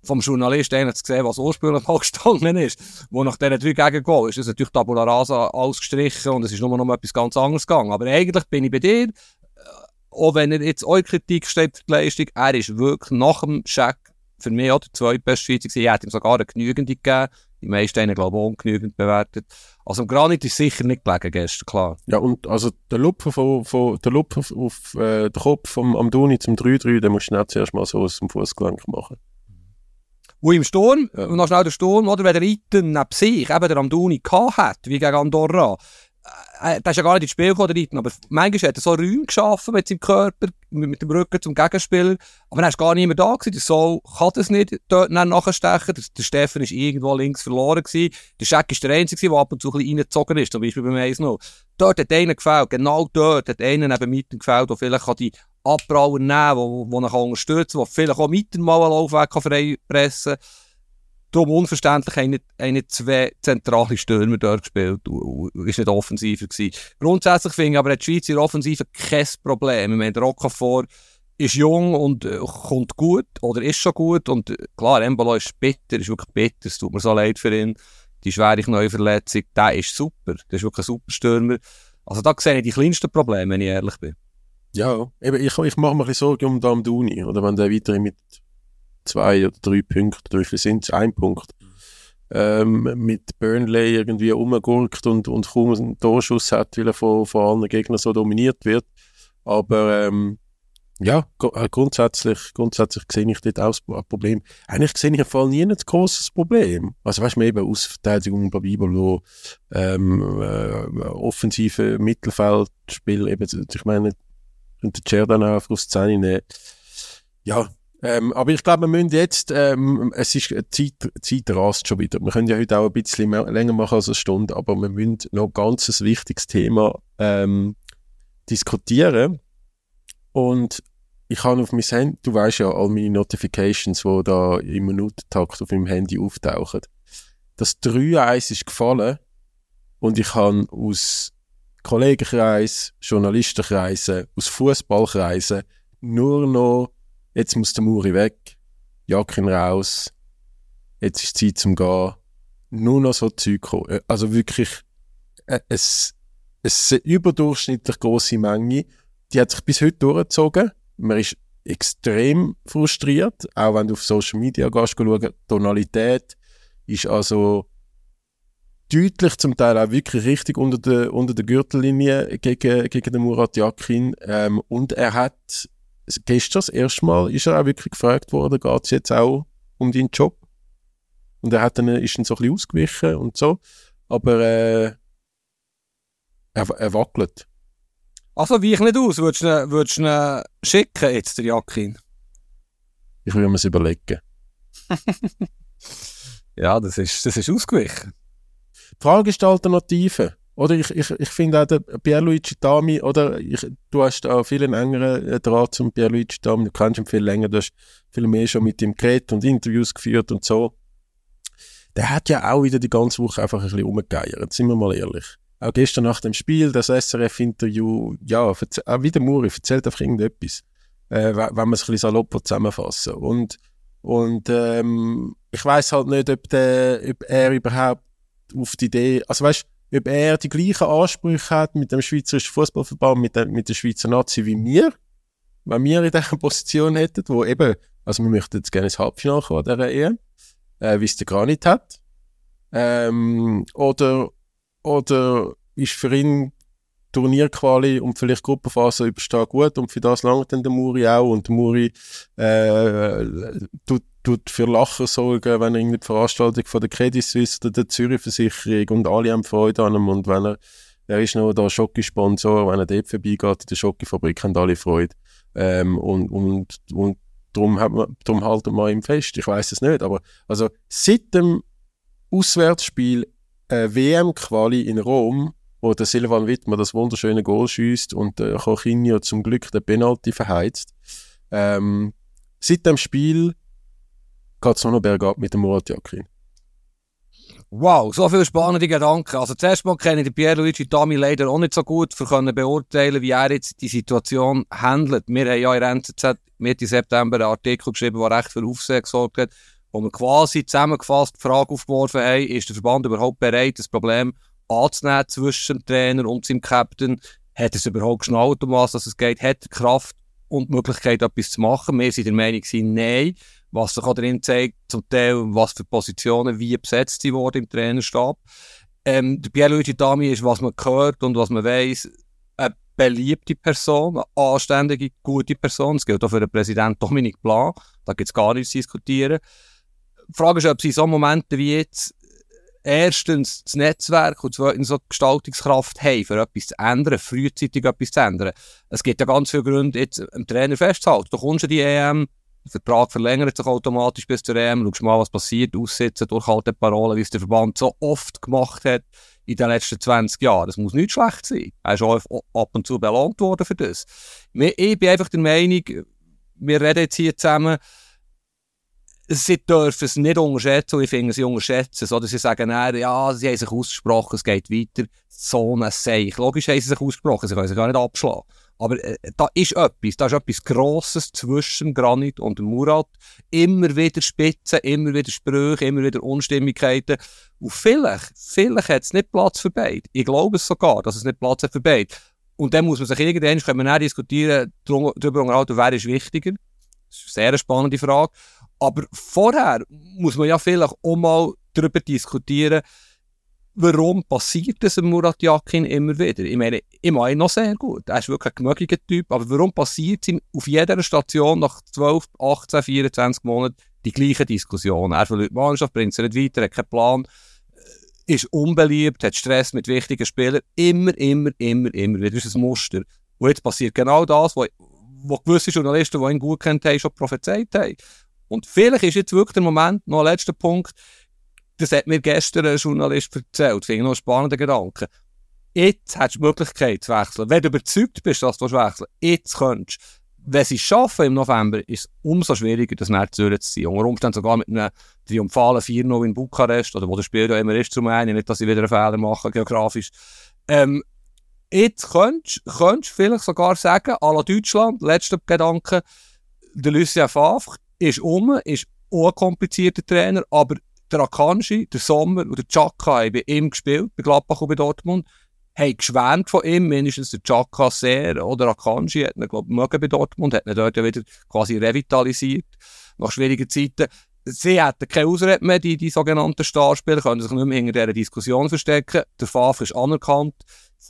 vom Journalist zu sehen, was ursprünglich mal gestanden ist, wo nach diesen drei Gegengol ist, ist natürlich Tabula Rasa alles gestrichen und es ist nur noch etwas ganz anderes gegangen. Aber eigentlich bin ich bei dir, äh, auch wenn er jetzt eure Kritik steht für die Leistung, er ist wirklich nach dem Check für mich auch der zweitbeste Schweizer gewesen. Er hat ihm sogar eine genügende gegeben. Die meisten haben glaube ich, ungenügend bewertet. Also im Granit ist sicher nicht gelegen gestern, klar. Ja, und also der Lupfer, von, von, der Lupfer auf, auf äh, den Kopf vom Amduni zum 3-3, den musst du nicht zuerst mal so aus dem Fußgelenk machen. Und im Sturm, ja. und noch schnell der Sturm, oder, wenn der Iten neben sich eben der Amduni hat, wie gegen Andorra, äh, der ist ja gar nicht ins Spiel gekommen, der Iten, aber manchmal hat er so Räume geschaffen mit seinem Körper, mit, dem Rücken zum Gegenspieler, aber dann ist gar niemand da gewesen, der Soul kann das nicht dort nachstechen, der, der Steffen ist irgendwo links verloren gewesen, der Scheck ist der Einzige, der ab und zu ein bisschen reingezogen ist, zum Beispiel beim 1-0. Dort hat einer gefällt, genau dort hat einer neben Mitten gefällt, der vielleicht die Abbrauer nehmen, wo, wo er kann unterstützen kann, der vielleicht auch mit mal einen Laufweg kann freipressen kann. Darum unverständlich haben nicht, zwei zentrale Stürmer dort gespielt und, ist nicht offensiver gewesen. Grundsätzlich finde ich aber die Schweiz in Offensive kein Problem. Ich meine, der Rockefeller ist jung und äh, kommt gut oder ist schon gut und äh, klar, Embolo ist bitter, ist wirklich bitter, es tut mir so leid für ihn. Die schwere Neuverletzung, der ist super, der ist wirklich ein super Stürmer. Also da sehe ich die kleinsten Probleme, wenn ich ehrlich bin. Ja, eben, ich, ich mache mir ein bisschen Sorgen um Dam Duni, oder wenn der weiterhin mit zwei oder drei Punkten, wie viel sind es? Ein Punkt. Ähm, mit Burnley irgendwie umgurkt und, und kaum einen Torschuss hat, weil er von, von allen Gegnern so dominiert wird. Aber ähm, ja, äh, grundsätzlich, grundsätzlich sehe ich dort auch ein Problem. Eigentlich sehe ich im Fall nie ein großes Problem. Also weißt du, eben Ausverteidigung wo ähm, äh, offensive Mittelfeldspiel, eben, ich meine, und der Chair dann auch aufs 10 nehmen. Ja, ähm, aber ich glaube, wir müssen jetzt, ähm, es ist Zeit, Zeit rast schon wieder. Wir können ja heute auch ein bisschen mehr, länger machen als eine Stunde, aber wir müssen noch ein ganz wichtiges Thema ähm, diskutieren. Und ich habe auf mein Handy, du weißt ja, all meine Notifications, die da im Minutentakt auf meinem Handy auftauchen. Das 3-1 ist gefallen und ich habe aus Kollegenkreis, Journalistenkreisen, aus Fußballkreisen nur noch, jetzt muss der Muri weg, Jacken raus, jetzt ist Zeit zum Gehen, nur noch so Zeug kommen. Äh, also wirklich, äh, es, es ist eine überdurchschnittlich große Menge, die hat sich bis heute durchgezogen. Man ist extrem frustriert, auch wenn du auf Social Media gehst, schauen, Tonalität ist also deutlich, zum Teil auch wirklich richtig unter der, unter der Gürtellinie gegen, gegen den Murat Yakin. Ähm, und er hat gestern das erste Mal ist er auch wirklich gefragt worden, geht es jetzt auch um deinen Job? Und er hat dann, ist dann so ein bisschen ausgewichen und so. Aber äh, er, er wackelt. Also, wie ich nicht aus, würdest du ihn- würdest du ihn schicken jetzt, der Yakin? Ich will mir es überlegen. Ja, das ist, das ist ausgewichen. Alternative. Oder ich, ich, ich finde auch der Pierluigi Dami, oder ich, du hast auch viel engeren äh, Draht zum Pierluigi Dami, du kennst ihn viel länger, du hast viel mehr schon mit ihm geredet und Interviews geführt und so. Der hat ja auch wieder die ganze Woche einfach ein bisschen rumgegeiert, sind wir mal ehrlich. Auch gestern nach dem Spiel, das SRF-Interview, ja, auch wieder Muri, erzählt einfach irgendetwas, äh, wenn man es ein bisschen salopp zusammenfassen. Und, und ähm, ich weiß halt nicht, ob, der, ob er überhaupt auf die Idee, also weißt ob er die gleichen Ansprüche hat mit dem Schweizerischen Fußballverband, mit der, mit der Schweizer Nazi wie wir, wenn wir in dieser Position hätten, wo eben, also wir möchten jetzt gerne ins Halbfinale kommen, an dieser EM, äh, wie es der Granit hat. Ähm, oder, oder ist für ihn Turnierquali und vielleicht Gruppenphase überstehen gut und für das langt dann der Muri auch und der Muri äh, tut, tut für Lachen sorgen, wenn er irgendwie die Veranstaltung von der Credit Suisse oder der Zürich Versicherung und alle haben Freude an ihm und wenn er er ist noch da Schokisponsor, wenn er dort vorbeigeht in der Schokifabrik, haben alle Freude. Ähm, und, und, und darum, hat man, darum halten wir ihm fest, ich weiß es nicht, aber also seit dem Auswärtsspiel äh, WM-Quali in Rom wo der Silvan Wittmer das wunderschöne Goal schießt und der Jorginho zum Glück den Penalty verheizt. Ähm, seit dem Spiel geht es nur noch bergab mit dem Murat Yakin. Wow, so viele spannende Gedanken. Also zuerst mal kenne ich den Pierluigi Dami leider auch nicht so gut, für können beurteilen, wie er jetzt die Situation handelt. Wir haben ja in der NZZ Mitte September einen Artikel geschrieben, der recht viel Aufsehen gesorgt hat, wo wir quasi zusammengefasst die Frage aufgeworfen haben, ist der Verband überhaupt bereit, das Problem anzunehmen zwischen dem Trainer und seinem Captain? Hat es überhaupt geschnallt, um was es geht? Hat er Kraft und die Möglichkeit, etwas zu machen? Wir sind der Meinung, nein. Was sich auch darin zeigt, zum Teil, was für Positionen wie besetzt sie wurden im Trainerstab. Ähm, der Pierluigi Dami ist, was man hört und was man weiß, eine beliebte Person, eine anständige, gute Person. Das gilt auch für den Präsident Dominique Blanc. Da gibt es gar nichts zu diskutieren. Die Frage ist, ob sie in so Momenten wie jetzt erstens das Netzwerk und zweitens so die Gestaltungskraft haben, für etwas zu ändern, frühzeitig etwas zu ändern. Es gibt ja ganz viele Gründe, jetzt am Trainer festzuhalten. Du kommst an die EM, der Vertrag verlängert sich automatisch bis zur EM, schaust mal, was passiert, aussitzen, durchhalten Parolen, wie es der Verband so oft gemacht hat in den letzten 20 Jahren. Das muss nicht schlecht sein. Er ist auch ab und zu belohnt worden für das. Ich bin einfach der Meinung, wir reden jetzt hier zusammen, sie dürfen es nicht unterschätzen und ich finde, sie unterschätzen es. Oder sie sagen dann, ja, sie haben sich ausgesprochen, es geht weiter. So ein Seich. Logisch haben sie sich ausgesprochen, sie können sich gar nicht abschlagen. Aber äh, da ist etwas, da ist etwas Grosses zwischen Granit und Murat. Immer wieder Spitzen, immer wieder Sprüche, immer wieder Unstimmigkeiten. Und vielleicht, vielleicht hat es nicht Platz für beide. Ich glaube es sogar, dass es nicht Platz hat für beide. Und dann muss man sich irgendwann, können wir diskutieren, darüber unterhalten, wer ist wichtiger. Das ist eine sehr spannende Frage. Aber vorher muss man ja vielleicht auch mal darüber diskutieren, warum passiert das dem Murat Yakin immer wieder? Ich meine, ich meine ihn noch sehr gut. Er ist wirklich ein gemögiger Typ. Aber warum passiert es ihm auf jeder Station nach 12, 18, 24 Monaten die gleiche Diskussion? Er verliert die Mannschaft, bringt sie nicht weiter, hat keinen Plan, äh, ist unbeliebt, hat Stress mit wichtigen Spielern. Immer, immer, immer, immer wieder. Das ist ein Muster. Und jetzt passiert genau das, was gewisse Journalisten, die ihn gut kennt haben, schon prophezeit haben. Und vielleicht ist jetzt wirklich der Moment, noch ein letzter Punkt, das hat mir gestern ein Journalist erzählt, finde ich noch einen spannenden Gedanken. Jetzt hast du die Möglichkeit zu wechseln. Wenn du überzeugt bist, dass du wechseln jetzt könntest. Wenn sie es schaffen im November, ist es umso schwieriger, das näher zu ziehen. Unter Umständen sogar mit einem triumphalen 4-0 in Bukarest, oder wo der Spiel ja immer ist, zum einen, nicht, dass sie wieder einen Fehler machen, geografisch. Ähm, jetzt könntest du vielleicht sogar sagen, à la Deutschland, letzter Gedanke, der Lucien Favre ist um, ist auch ein komplizierter Trainer, aber der Akanji, der Sommer und der Chaka haben bei ihm gespielt, bei Gladbach und bei Dortmund, haben geschwärmt von ihm, mindestens der Chaka sehr, oder Akanji hat ihn, glaube ich, bei Dortmund, hat ihn dort ja wieder quasi revitalisiert, nach schwierigen Zeiten. sie hätten keine Ausrede mehr, die, die sogenannten Starspieler, können sich nicht mehr hinter dieser Diskussion verstecken. Der Favre ist anerkannt.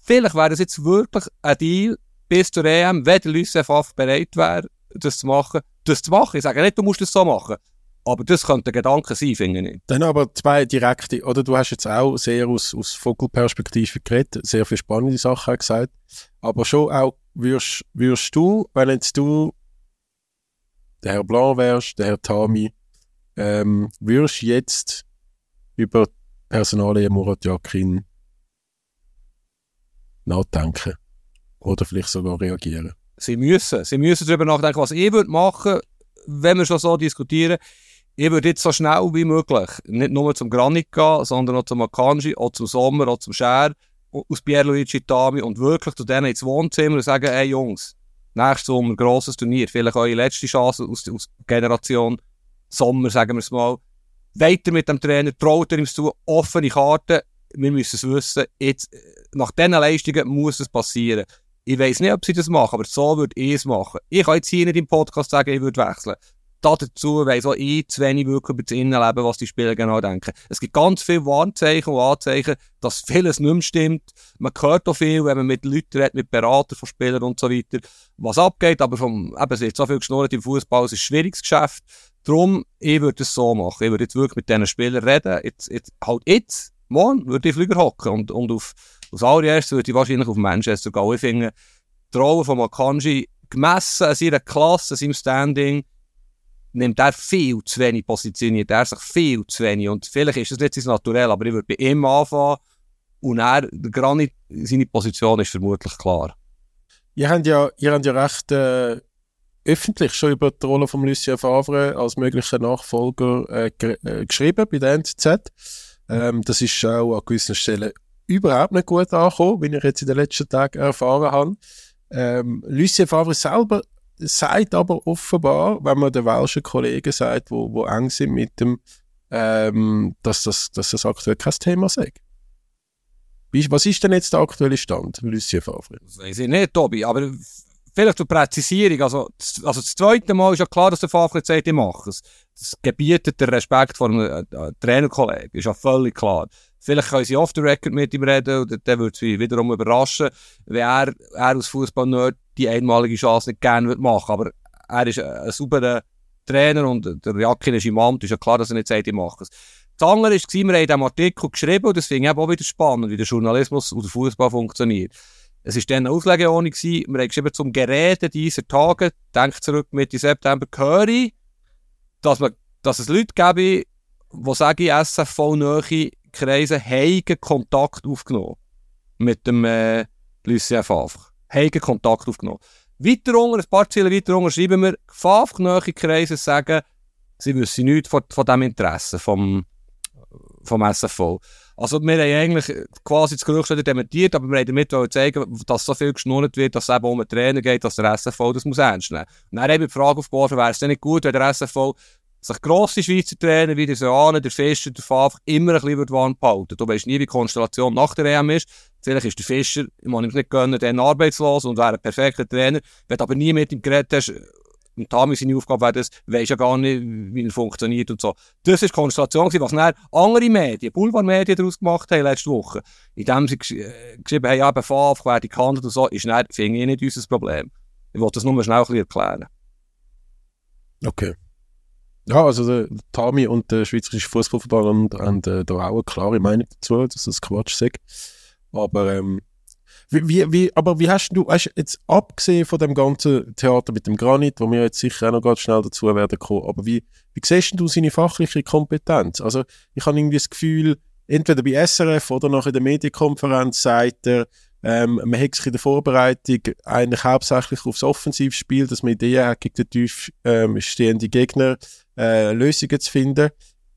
Vielleicht wäre das jetzt wirklich ein Deal bis zur EM, wenn der Lucien Favre bereit wäre, das zu machen, das zu machen. Ich sage nicht, du musst das so machen. Aber das könnte ein Gedanke sein, finde ich. Dann aber zwei direkte, oder du hast jetzt auch sehr aus, aus Vogelperspektive geredet, sehr viele spannende Sachen gesagt, aber schon auch, würdest, würdest du, wenn jetzt du der Herr Blanc wärst, der Herr Tami, ähm, würdest jetzt über Personalie Murat Yakin nachdenken oder vielleicht sogar reagieren? Sie müssen. Sie müssen darüber nachdenken, was ich würde machen, wenn wir schon so diskutieren. Ich würde jetzt so schnell wie möglich nicht nur zum Granit gehen, sondern auch zum Akanji, auch zum Sommer, auch zum Scher, aus Pierluigi Tami und wirklich zu denen ins Wohnzimmer und sagen, hey Jungs, nächstes Sommer grosses Turnier, vielleicht eure letzte Chance aus, aus Generation Sommer, sagen wir es mal. Weiter mit dem Trainer, traut er ihm zu, offene Karten, wir müssen es wissen, jetzt, nach diesen Leistungen muss es passieren. Ich weiß nicht, ob sie das machen, aber so würde ich es machen. Ich kann jetzt hier nicht im Podcast sagen, ich würde wechseln. Dazu weiss auch ich zu wenig wirklich über das Innenleben, was die Spieler genau denken. Es gibt ganz viele Warnzeichen und Anzeichen, dass vieles nicht mehr stimmt. Man hört auch viel, wenn man mit Leuten redet, mit Beratern von Spielern und so weiter, was abgeht. Aber vom, eben, es wird so viel geschnurrt im Fußball, es ist ein schwieriges Geschäft. Darum, ich würde es so machen. Ich würde jetzt wirklich mit diesen Spielern reden. Jetzt, jetzt, halt jetzt, morgen, würde ich Flüger hocken. Und, und auf, als allererstes würde ich wahrscheinlich auf Manchester gehen. Ich finde, die Rolle von Makanji, gemessen an seiner Klasse, an seinem Standing, nimmt er viel zu wenig positioniert. Er sich viel zu wenig. Und vielleicht ist das nicht sein Naturell, aber ich würde bei ihm anfangen. Und er, der Granit, seine Position ist vermutlich klar. Ihr habt ja, ihr habt ja recht äh, öffentlich schon über die Rolle von Lucien Favre als möglicher Nachfolger äh, äh, geschrieben bei der NZZ. Ähm, das ist auch an gewissen Stellen überhaupt nicht gut angekommen, wie ich jetzt in den letzten Tagen erfahren habe. Ähm, Lucien Favre selber sagt aber offenbar, wenn man den welschen Kollegen sagt, wo, wo eng sind mit dem, ähm, dass, das, dass das aktuell kein Thema sei. Was ist denn jetzt der aktuelle Stand, Lucien Favre? Das weiß ich nicht, Tobi, aber vielleicht zur Präzisierung. Also, also das zweite Mal ist ja klar, dass der Favre sagt, ich mache es. Das gebietet der Respekt vor einem äh, Trainerkollegen, ist ja völlig klar. Vielleicht können sie off the record mit ihm reden und dann würde es wiederum überraschen, wenn er, er als Fußballnerd die einmalige Chance nicht gerne machen Aber er ist ein, ein sauberer Trainer und der Jakin ist im Amt, ist ja klar, dass er nicht sagt, ich mache es. Das andere war, wir haben in diesem Artikel geschrieben und das finde ich auch wieder spannend, wie der Journalismus und der Fußball funktioniert. Es war dann eine Auslegeordnung, wir haben geschrieben, zum Geräten dieser Tage, denkt zurück Mitte September, höre ich, dass, man, dass es Leute gäbe, die sagen, SFV-Nähe Kreise haben Kontakt aufgenommen mit dem äh, Lucien Favre. Haben Kontakt aufgenommen. Weiter unten, ein paar Ziele weiter unten, schreiben wir, Favre Kreise sagen, sie wissen nichts von, von dem Interesse vom, vom SFV. Also wir haben eigentlich quasi das Gerücht schon dementiert, aber wir haben damit zeigen, dass so viel geschnurrt wird, dass es eben um einen Trainer geht, dass der SFV das muss ernst nehmen. Und dann haben wir die Frage aufgeworfen, wäre es denn nicht gut, wenn der SFV sich grosse Schweizer Trainer wie der Soane, der Fischer, der Favre immer ein bisschen warm behalten. Du weißt nie, wie die Konstellation nach der EM ist. Vielleicht ist der Fischer, ich muss ihm nicht gönnen, dann arbeitslos und wäre ein perfekter Trainer. Wenn du aber nie mit ihm geredet hast, und Tami seine Aufgabe wäre das, weisst ja gar nicht, wie er funktioniert und so. Das war die Konstellation, was dann andere Medien, Boulevardmedien daraus gemacht haben letzte Woche. Indem sie äh, geschrieben haben, ja, bei Favre, wer die gehandelt und so, ist dann, finde ich, nicht unser Problem. Ich wollte das nur schnell ein erklären. Okay. Ja, also der Tami und der Schweizerische Fußballverband haben, äh, da auch eine klare Meinung dazu, dass das Quatsch sei. Aber, ähm, wie, wie, wie, aber wie hast du, hast jetzt abgesehen von dem ganzen Theater mit dem Granit, wo wir jetzt sicher auch noch ganz schnell dazu werden kommen, aber wie, wie siehst du seine fachliche Kompetenz? Also ich habe irgendwie das Gefühl, entweder bei SRF oder nach in der Medienkonferenz sagt er, ähm, man hat sich in der Vorbereitung eigentlich hauptsächlich aufs Offensivspiel, dass man Ideen hat, gegen den tief ähm, stehenden Gegner äh, Lösungen zu finden.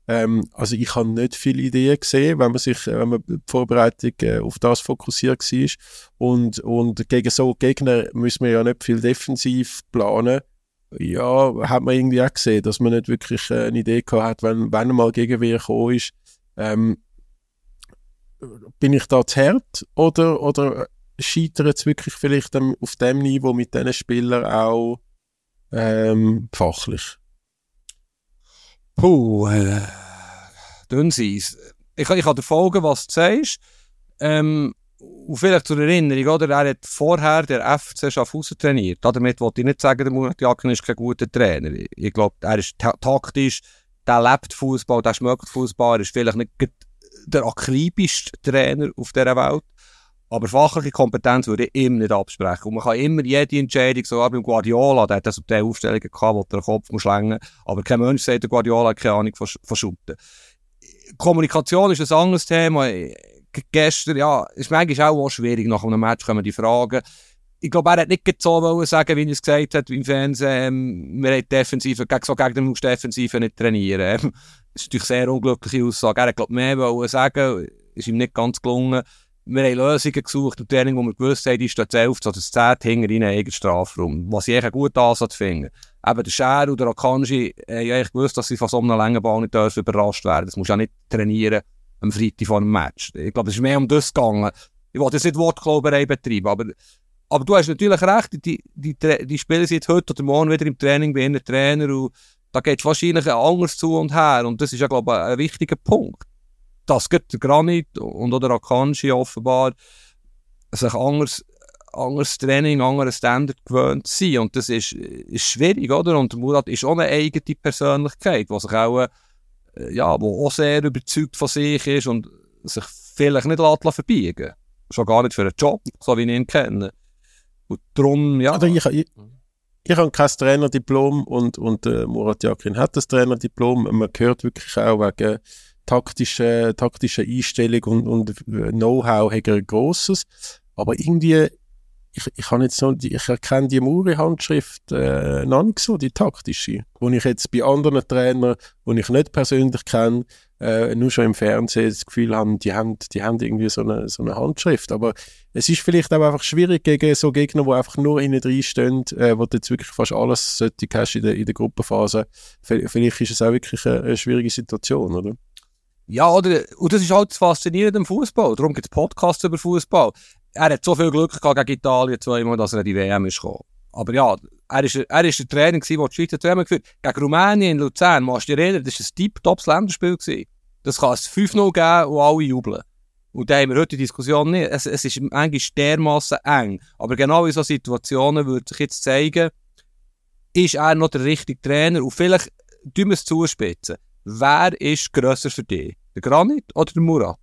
Ähm, also ich habe nicht viele Ideen gesehen, wenn man sich, wenn man die Vorbereitung äh, auf das fokussiert war. Und, und gegen so Gegner müssen wir ja nicht viel defensiv planen. Ja, hat man irgendwie auch gesehen, dass man nicht wirklich äh, eine Idee gehabt hat, wenn, wenn mal Gegenwehr gekommen ist. Ähm, bin ich da zu hart oder, oder scheitert es wirklich vielleicht auf dem Niveau mit diesen Spielern auch ähm, fachlich? Puh, äh, dünn sei's. Ich, ich kann dir folgen, was du sagst. Ähm, und vielleicht zur Erinnerung, oder? Er hat vorher der FC Schaffhausen trainiert. Damit wollte ich nicht sagen, der Murat Jakin ist kein guter Trainer. Ich glaube, er ist ta taktisch, der lebt Fußball, der schmeckt Fußball, er ist vielleicht nicht der akribischste Trainer auf dieser Welt. Aber fachliche Kompetenz würde ich ihm nicht absprechen. Und man kann immer jede Entscheidung, sogar beim Guardiola, der hat das auf der Aufstellung gehabt, wo der Kopf muss längen. Aber kein Mensch sagt, der Guardiola hat keine Ahnung von, von. Kommunikation ist ein anderes Thema. Gestern, ja, ist manchmal auch, auch schwierig. Nach einem Match kommen die Fragen. Ich glaube, er hat nicht so sagen, wie er es gesagt hat im Fernsehen, ähm, wir haben Defensive, gegen so gegen den Defensive nicht trainieren. Ähm, das ist natürlich eine sehr unglückliche Aussage. Er hat, glaube mehr wollen sagen, ist ihm nicht ganz gelungen wir haben Lösungen gesucht im Training, wo wir gewusst haben, die steht 11 oder 10 hinter in eigenen Strafraum. Was ich eigentlich einen guten Ansatz finde. Eben der Scher oder der Akanji haben eigentlich gewusst, dass sie von so einem langen Ball nicht dürfen überrascht werden. Das musst du auch nicht trainieren am Freitag vor einem Match. Ich glaube, es ist mehr um das gegangen. Ich wollte jetzt nicht Wortklauberei betreiben, aber, aber du hast natürlich recht, die, die, die, die Spieler sind heute oder morgen wieder im Training bei ihren Trainer und da geht es wahrscheinlich anders zu und her und das ist ja, glaube ich, ein wichtiger Punkt dass der Granit und oder Akanji offenbar sich anders, anderes Training, anderes Standard gewöhnt sind. Und das ist, ist schwierig, oder? Und Murat ist auch eine eigene Persönlichkeit, die sich auch, äh, ja, wo auch sehr überzeugt von sich ist und sich vielleicht nicht lässt verbiegen Schon gar nicht für einen Job, so wie ich ihn kenne. Und darum, ja. Also ich, ich, ich habe kein Trainerdiplom und, und äh, Murat Yakin hat das Trainerdiplom. Man hört wirklich auch wegen taktische, taktische Einstellung und, und äh, Know-how hat er ein grosses. Aber irgendwie, ich, ich kann jetzt so, ich erkenne die Muri-Handschrift äh, noch nicht so, die taktische. Wo ich jetzt bei anderen Trainern, die ich nicht persönlich kenne, äh, nur schon im Fernsehen das Gefühl habe, die haben, die haben irgendwie so eine, so eine Handschrift. Aber es ist vielleicht auch einfach schwierig gegen so Gegner, die einfach nur innen drin stehen, äh, wo du jetzt wirklich fast alles hast in der, in der Gruppenphase. Vielleicht ist es auch wirklich eine, eine schwierige Situation, oder? Ja, oder, und das ist halt das Faszinierende am Fußball. Darum gibt es Podcasts über Fußball. Er hat so viel Glück gehabt gegen Italien zweimal, dass er in die WM ist gekommen. Aber ja, er ist, er der Trainer der die Schweiz WM geführt Gegen Rumänien in Luzern, musst du dich erinnern, das war ein Tip-Tops Länderspiel. Gewesen. Das kann es 5-0 geben und alle jubeln. Und da haben wir heute die Diskussion nicht. Es, es ist eigentlich dermaßen eng. Aber genau in solchen Situationen würde sich jetzt zeigen, ist er noch der richtige Trainer? Und vielleicht tun wir es zuspitzen. Wer ist grösser für dich? Der Granit oder der Murat?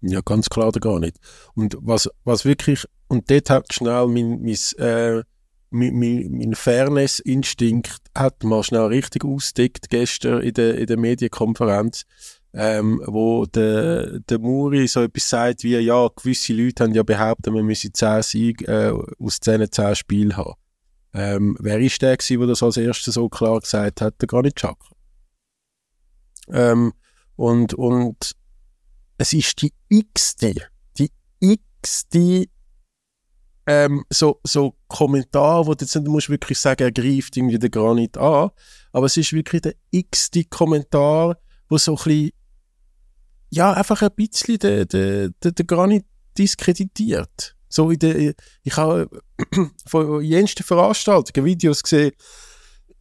Ja, ganz klar der Granit. Und was, was wirklich, und dort hat schnell mein, mein, äh, mein, mein, Fairness-Instinkt hat mal schnell richtig ausgedeckt gestern in der, in der Medienkonferenz, ähm, wo der, der Muri so etwas sagt wie, ja, gewisse Leute haben ja behauptet, man müsse 10 Siege äh, aus 10 10 Spielen haben. Ähm, wer ist der gewesen, der das als erstes so klar gesagt hat? Der Granit Xhaka. Ähm, und, und es ist die x-te, die x-te ähm, so, so Kommentar, wo du jetzt nicht musst wirklich sagen, er greift irgendwie den Granit an, aber es ist wirklich der x-te Kommentar, wo so ein bisschen, ja, einfach ein bisschen den, den, den, den Granit diskreditiert. So in der, ich habe von jensten Veranstaltungen Videos gesehen,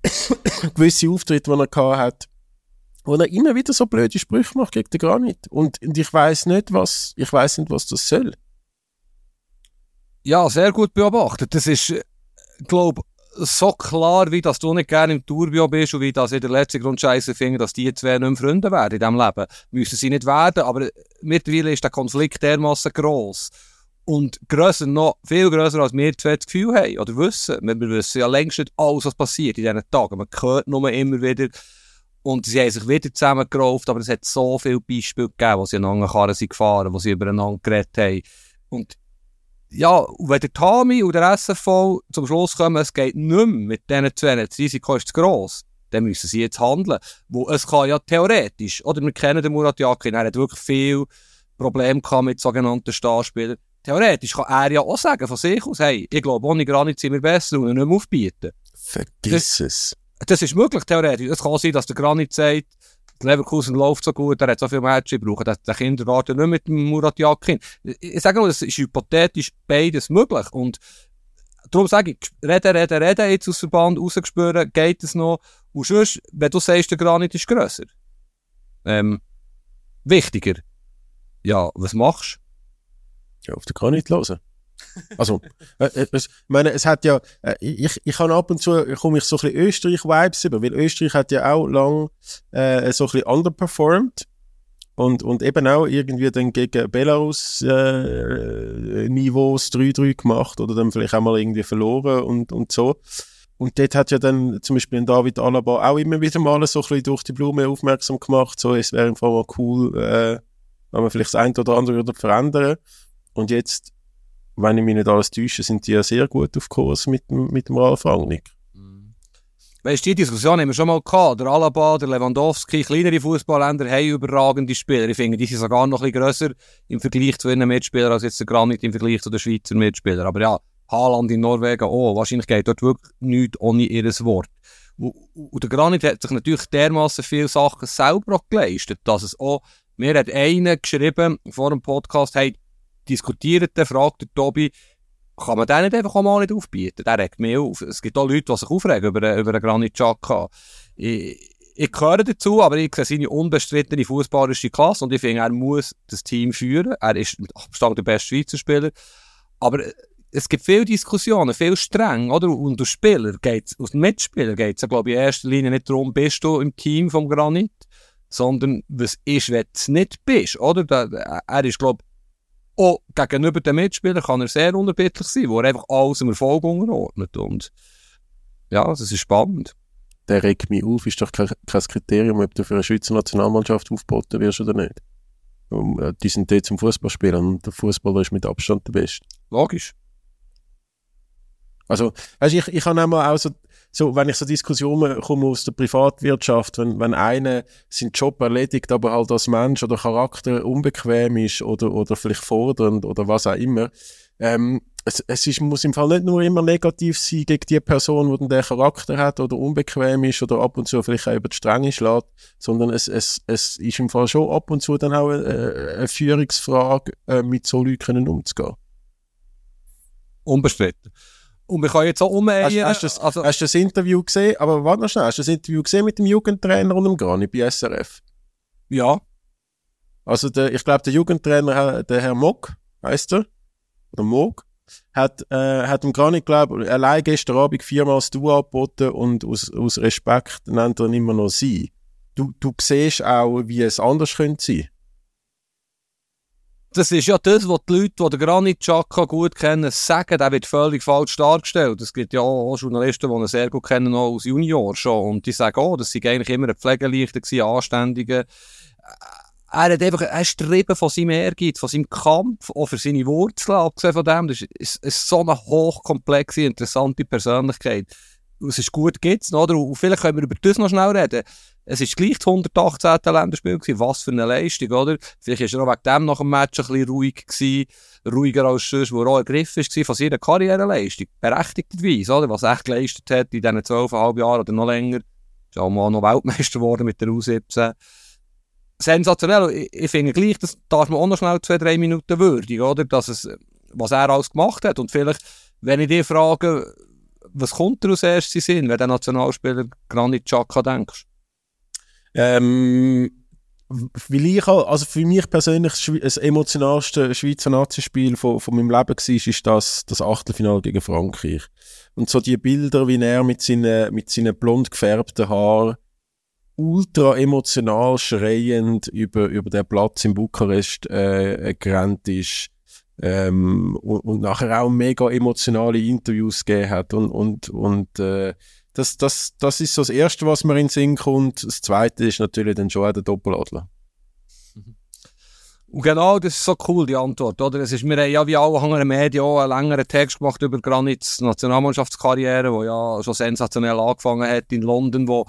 gewisse Auftritte, die er gehabt hat, wo er immer wieder so blöde Sprüche macht gegen den Granit. Und, und ich weiß nicht, was, ich weiß nicht, was das soll. Ja, sehr gut beobachtet. Das ist, glaube so klar, wie dass du nicht gerne im Tourbio bist und wie das in der letzten Grundscheiße finden, dass die zwei nicht mehr Freunde werden in diesem Leben. Müssen sie nicht werden, aber mittlerweile ist der Konflikt dermaßen gross. Und grösser noch, viel grösser als wir zwei das Gefühl haben oder wissen. Wir, wir wissen ja längst nicht alles, was passiert in diesen Tagen. Man hört nur immer wieder, und sie haben sich wieder zusammengerauft, aber es hat so viele Beispiele gegeben, wo sie aneinander Karren sind gefahren, wo sie übereinander geredet haben. Und ja, und wenn der Tami und der SFV zum Schluss kommen, es geht nicht mehr mit diesen zwei, das Risiko ist zu gross, dann müssen sie jetzt handeln. Wo es kann ja theoretisch, oder wir kennen den Murat Yakin, er hat wirklich viel Probleme gehabt mit sogenannten Starspielern. Theoretisch kann er ja auch sagen von sich aus, hey, ich glaube, ohne Granit sind wir besser und nicht mehr aufbieten. Vergiss es. Das ist möglich, theoretisch. Es kann sein, dass der Granit sagt, Leverkusen läuft so gut, er hat so viele Matches, brauchen den Kindergarten nicht mit dem Murat Yakin. Ich sage nur, es ist hypothetisch beides möglich. Und darum sage ich, reden, reden, reden, jetzt aus Verband rausgespürt, geht es noch. Und sonst, wenn du sagst, der Granit ist grösser, ähm, wichtiger, ja, was machst Ja, auf den Granit hören. Also, äh, äh, es, ich meine, es hat ja, äh, ich, ich habe ab und zu, komme ich so ein bisschen Österreich-Vibes über, weil Österreich hat ja auch lang äh, so ein bisschen underperformed und, und eben auch irgendwie dann gegen Belarus äh, Niveaus 3-3 gemacht oder dann vielleicht auch mal irgendwie verloren und, und so. Und dort hat ja dann zum Beispiel David Alaba auch immer wieder mal so ein bisschen durch die Blume aufmerksam gemacht, so, es wäre einfach mal cool, äh, wenn man vielleicht das eine oder andere würde verändern. Und jetzt, wenn ich mich nicht alles täusche, sind die ja sehr gut auf Kurs mit, mit dem Ralf Rangnick. Weißt du, die Diskussion haben wir schon mal gehabt. Der Alaba, der Lewandowski, kleinere Fußballländer haben überragende Spieler. Ich finde, die sind sogar noch ein bisschen grösser im Vergleich zu ihren Mitspielern als jetzt der Granit im Vergleich zu den Schweizer Mitspielern. Aber ja, Haaland in Norwegen, oh, wahrscheinlich geht dort wirklich nichts ohne ihr Wort. Und, der Granit hat sich natürlich dermaßen viele Sachen selber geleistet, dass es auch, mir hat einer geschrieben vor dem Podcast, hey, diskutiert, den, fragt der Tobi, kann man den nicht einfach mal nicht aufbieten? Der regt mich auf. Es gibt auch Leute, die sich aufregen über, über einen Granit Xhaka. Ich, gehöre dazu, aber ich sehe seine unbestrittene fußballerische Klasse und ich finde, er muss das Team führen. Er ist mit Abstand der beste Schweizer Spieler. Aber äh, es gibt viele Diskussionen, viel streng, oder? Und aus Spieler geht's, aus den Mitspielern geht es glaube ich, in erster Linie nicht darum, bist du im Team vom Granit, sondern was ist, wenn du es nicht bist, oder? Da, er ist, glaube auch gegenüber den Mitspielern kann er sehr unerbittlich sein, wo er einfach alles im Erfolg unterordnet. Und ja, das ist spannend. Der regt mich auf, ist doch kein, kein Kriterium, ob du für eine Schweizer Nationalmannschaft aufgeboten wirst oder nicht. Äh, die sind dort zum Fußballspielen und der Fußballer ist mit Abstand der Beste. Logisch. Also, weißt, ich, ich habe einmal auch so, so, wenn ich so Diskussionen komme aus der Privatwirtschaft, wenn, wenn einer seinen Job erledigt, aber halt als Mensch oder Charakter unbequem ist oder, oder vielleicht fordernd oder was auch immer, ähm, es, es ist, muss im Fall nicht nur immer negativ sein gegen die Person, die dann den Charakter hat oder unbequem ist oder ab und zu vielleicht auch über die Stränge schlägt, sondern es, es, es ist im Fall schon ab und zu dann auch eine, eine Führungsfrage, äh, mit so Leuten umzugehen. Unbestritten. Und wir können jetzt auch Hast, umeiern. hast, du das, also, hast du das Interview gesehen? Aber warte noch schnell, hast du das Interview gesehen mit dem Jugendtrainer und dem Grani bei SRF? ja, Also der, ich glaube, der Jugendtrainer, der Herr Mock, heißt er, oder Mock, hat, äh, hat dem Grani, glaube ich, allein gestern Abend viermal das Du angeboten und aus, aus Respekt nennt er ihn immer noch sie. Du, du siehst auch, wie es anders könnte sein. Das ist ja das, was die Leute, die den Granit Xhaka gut kennen, sagen, der wird völlig falsch dargestellt. Es gibt ja auch Journalisten, die ihn sehr gut kennen, auch aus Junior schon. Und die sagen, oh, das sei eigentlich immer ein Pflegeleichter gewesen, ein Anständiger. Er hat einfach, ist getrieben von seinem Ehrgeiz, von seinem Kampf, auch für seine Wurzeln, abgesehen von dem. Das ist, ist, ist so eine hochkomplexe, interessante Persönlichkeit. Es ist gut, noch, oder? Und vielleicht können wir über das noch schnell reden. Es ist gleich das 118. Länderspiel gewesen. Was für eine Leistung, oder? Vielleicht ist er auch wegen dem nach dem Match ein bisschen ruhig gewesen. Ruhiger als sonst, wo er auch ergriffen war von seiner Karriereleistung. Berechtigterweise, oder? Was er echt geleistet hat in diesen 12,5 Jahren oder noch länger. Ist auch mal noch Weltmeister geworden mit der U17. Sensationell. Ich, ich finde gleich, das darf man auch noch schnell zwei, drei Minuten würdigen, oder? Dass es, was er alles gemacht hat. Und vielleicht, wenn ich dich frage, was kommt dir als erstes Sinn, wenn der Nationalspieler Granit Xhaka denkst? Ähm, weil ich, auch- also für mich persönlich das emotionalste Schweizer Nazispiel von, von meinem Leben war, ist das, das Achtelfinale gegen Frankreich. Und so die Bilder, wie er mit seinen, mit seinen blond gefärbten Haaren ultra emotional schreiend über, über den Platz in Bukarest äh, gerannt ist ähm, und, und nachher auch mega emotionale Interviews gegeben hat und, und, und äh, das, das, das ist so das Erste, was mir in den Sinn kommt. Das Zweite ist natürlich dann schon auch der Doppeladler. Und genau, das ist so cool, die Antwort, oder? Es ist, wir haben ja wie alle anderen Medien auch einen längeren Text gemacht über Granits Nationalmannschaftskarriere, wo ja schon sensationell angefangen hat in London, wo,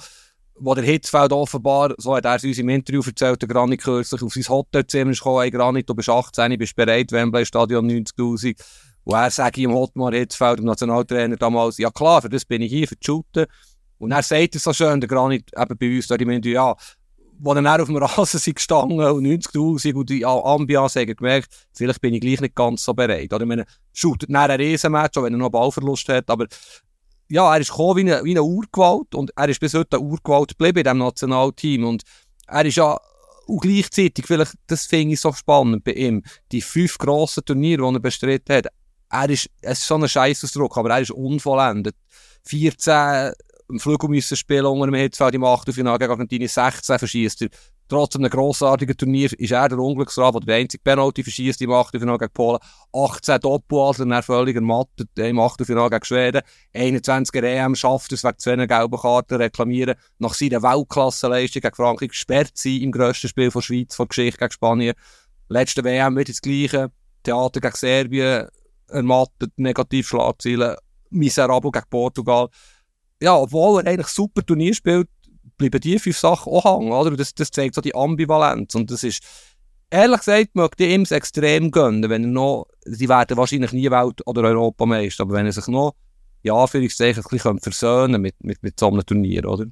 wo der Hitzfeld offenbar, so hat er es uns im Interview erzählt, der Granit kürzlich auf sein Hotelzimmer ist gekommen, hey Granit, du bist 18, bist bereit, Wembley Stadion 90'000. Und er sagt ihm Hotmar Hitzfeld, dem Nationaltrainer damals, ja klar, für das bin ich hier, für die Shooten. Und er sagt es so schön, der Granit eben bei uns dort im Interview, ja, wo dann auf dem Rasen sind gestanden und 90'000 und die Ambiance haben gemerkt, vielleicht bin ich gleich nicht ganz so bereit. Oder ich meine, shootet nach einem Riesenmatch, auch wenn er noch Ballverlust hat, aber ja, er ist gekommen wie eine, wie eine Urgewalt und er ist bis heute eine Urgewalt geblieben in diesem Nationalteam und er ist ja und gleichzeitig, vielleicht, das finde ich so spannend bei ihm, die fünf grossen Turniere, die er bestritten hat, er ist, es ist so ein Scheißausdruck, aber er ist unvollendet. 14 im Flügel müssen spielen unter dem Hitzfeld im Achtelfinale gegen Argentinien, 16 verschießt er. Trotz einem grossartigen Turnier ist er der Unglücksrad, der der einzige Penalty verschießt im Achtelfinale gegen Polen. 18 Doppeladler, dann völlig ermattet im Achtelfinale gegen Schweden. 21er EM schafft es wegen zwei gelben Karten reklamieren. Nach seiner Weltklasseleistung gegen Frankreich gesperrt sie im grössten Spiel von Schweiz, von Geschichte gegen Spanien. Letzte WM wieder das Gleiche. Theater gegen Serbien, ermattet, Negativschlagziele, miserabel gegen Portugal. Ja, obwohl er eigentlich super Turnier spielt, bleiben die fünf Sachen auch hängen, oder? Das, das zeigt so die Ambivalenz. Und das ist, ehrlich gesagt, möchte ich ihm es extrem gönnen, wenn er noch, sie werden wahrscheinlich nie Welt- oder Europameister, aber wenn er sich noch, ja, ich ein bisschen versöhnen mit, mit, mit so einem Turnier, oder?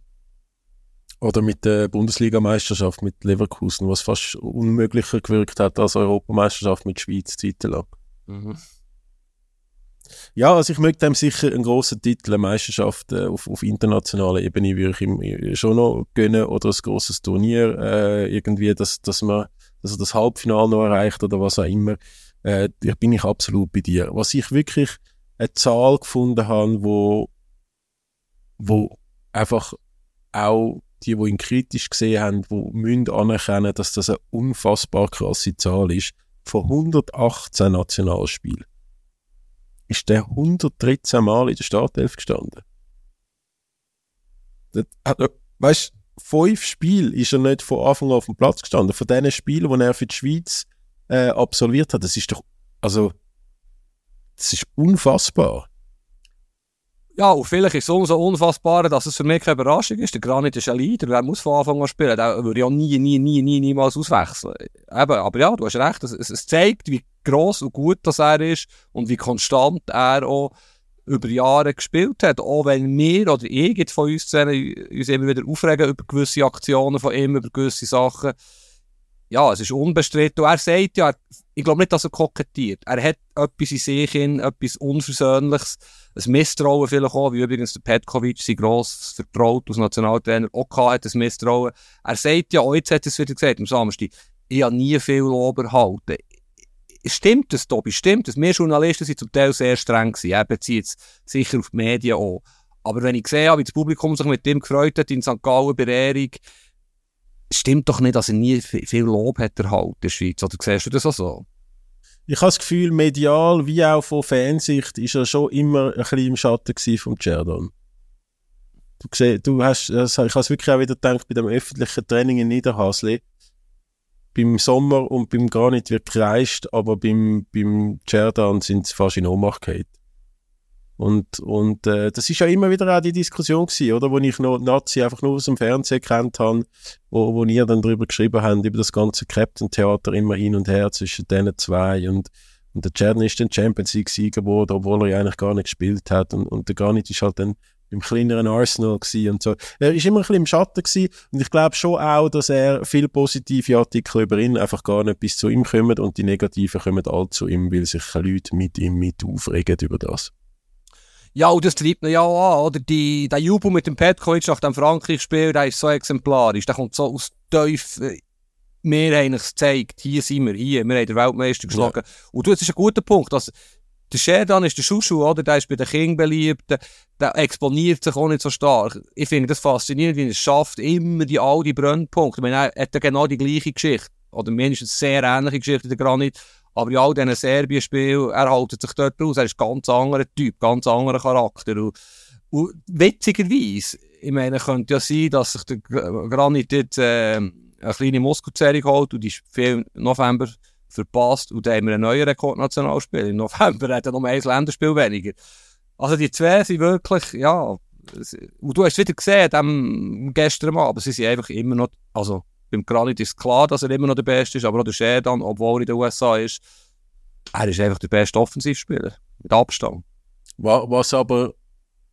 Oder mit der Bundesligameisterschaft mit Leverkusen, was fast unmöglicher gewirkt hat als Europameisterschaft mit Schweiz zeitlang. Mhm. Ja, also ich möchte ihm sicher einen grossen Titel, eine Meisterschaft äh, auf, auf internationaler Ebene würde ich ihm äh, schon noch gönnen oder ein grosses Turnier, äh, irgendwie, dass, dass man dass das Halbfinale noch erreicht oder was auch immer. Äh, da bin ich absolut bei dir. Was ich wirklich eine Zahl gefunden habe, wo, wo einfach auch die, die ihn kritisch gesehen haben, die müssen anerkennen, dass das eine unfassbar krasse Zahl ist, von 118 Nationalspielen ist der 113 Mal in der Startelf gestanden. Das hat, weißt fünf Spiele ist er nicht von Anfang an auf dem Platz gestanden. Von diesen Spielen, die er für die Schweiz äh, absolviert hat, das ist doch, also, das ist unfassbar. Ja, und vielleicht ist es umso unfassbarer, dass es für mich keine Überraschung ist. Der Granit ist ein Leader, der muss von Anfang an spielen. Der würde ja nie, nie, nie, nie, niemals auswechseln. Eben, aber ja, du hast recht, es, es zeigt, wie gross und gut das er ist und wie konstant er auch über Jahre gespielt hat. Auch wenn wir oder ich von uns zusammen uns immer wieder aufregen über gewisse Aktionen von ihm, über gewisse Sachen. Ja, es ist unbestritten. Und er sagt ja, ich glaube nicht, dass er kokettiert. Er hat etwas in sich, in, etwas Unversöhnliches ein Misstrauen vielleicht auch, wie übrigens der Petkovic, sein grosses Vertraut als Nationaltrainer, auch hat, ein Misstrauen. Er sagt ja, auch jetzt hat er es wieder gesagt, am Samstag, ich habe nie viel Lob erhalten. Stimmt das, Tobi? Stimmt das? Wir Journalisten sind zum Teil sehr streng gewesen. Er bezieht es sicher auf die Medien auch. Aber wenn ich sehe, wie das Publikum sich mit ihm gefreut hat in St. Gallen bei Ehrung, stimmt doch nicht, dass er nie viel Lob hat erhalten in der Schweiz. Oder siehst du das auch so? ich habe das Gefühl, medial wie auch von Fansicht ist er schon immer ein bisschen im Schatten von Jerdon. Du, siehst, du hast, ich habe es wirklich auch wieder gedacht, bei dem öffentlichen Training in Niederhasli, beim Sommer und beim Granit wird gekreischt, aber beim, beim Jordan sind sie fast in Ohnmacht gefallen. Und, und äh, das ist ja immer wieder auch die Diskussion gewesen, oder? Wo ich noch Nazi einfach nur aus dem Fernsehen kennt habe, wo, wo ihr dann darüber geschrieben habt, über das ganze Captain-Theater immer hin und her zwischen diesen zwei und, und der Czerny ist dann Champions League-Sieger geworden, obwohl er ja eigentlich gar nicht gespielt hat und, und der Garnit ist halt dann im kleineren Arsenal gewesen und so. Er ist immer ein bisschen im Schatten gewesen und ich glaube schon auch, dass er viele positive Artikel über ihn einfach gar nicht bis zu ihm kommen und die negativen kommen all zu ihm, weil sich Leute mit ihm mit aufregen über das. Ja, und das treibt ihn ja auch an, oder? Die, der Jubel mit dem Petkovic nach dem Frankreich-Spiel, der ist so exemplarisch. Der kommt so aus tief, äh, wir haben es gezeigt, hier sind wir, hier, wir haben den Weltmeister geschlagen. Ja. Und du, das ist ein guter Punkt, dass der Sherdan ist der Schuschu, oder? Der ist bei den Kindern beliebt, der, der, exponiert sich auch nicht so stark. Ich finde das faszinierend, wie er es schafft, immer die all die Brennpunkte. Ich meine, er hat ja genau die gleiche Geschichte, oder mindestens eine sehr ähnliche Geschichte, der Granit, aber in all diesen Serbien-Spielen, er hält sich dort raus. Er ist ein ganz anderer Typ, ganz anderer Charakter. Und, und witzigerweise, ich meine, könnte ja sein, dass sich der Granit dort äh, eine kleine Muskelzerrung holt und die ist viel November verpasst und dann haben wir einen neuen Rekordnationalspiel. Im November hat er noch ein Länderspiel weniger. Also die zwei sind wirklich, ja, und du hast wieder gesehen, dem gestern Abend, sie sind einfach immer noch, also beim Granit ist klar, dass er immer noch der Beste ist, aber auch der Sheridan, obwohl er in den USA ist, er ist einfach der beste Offensivspieler. Mit Abstand. Was aber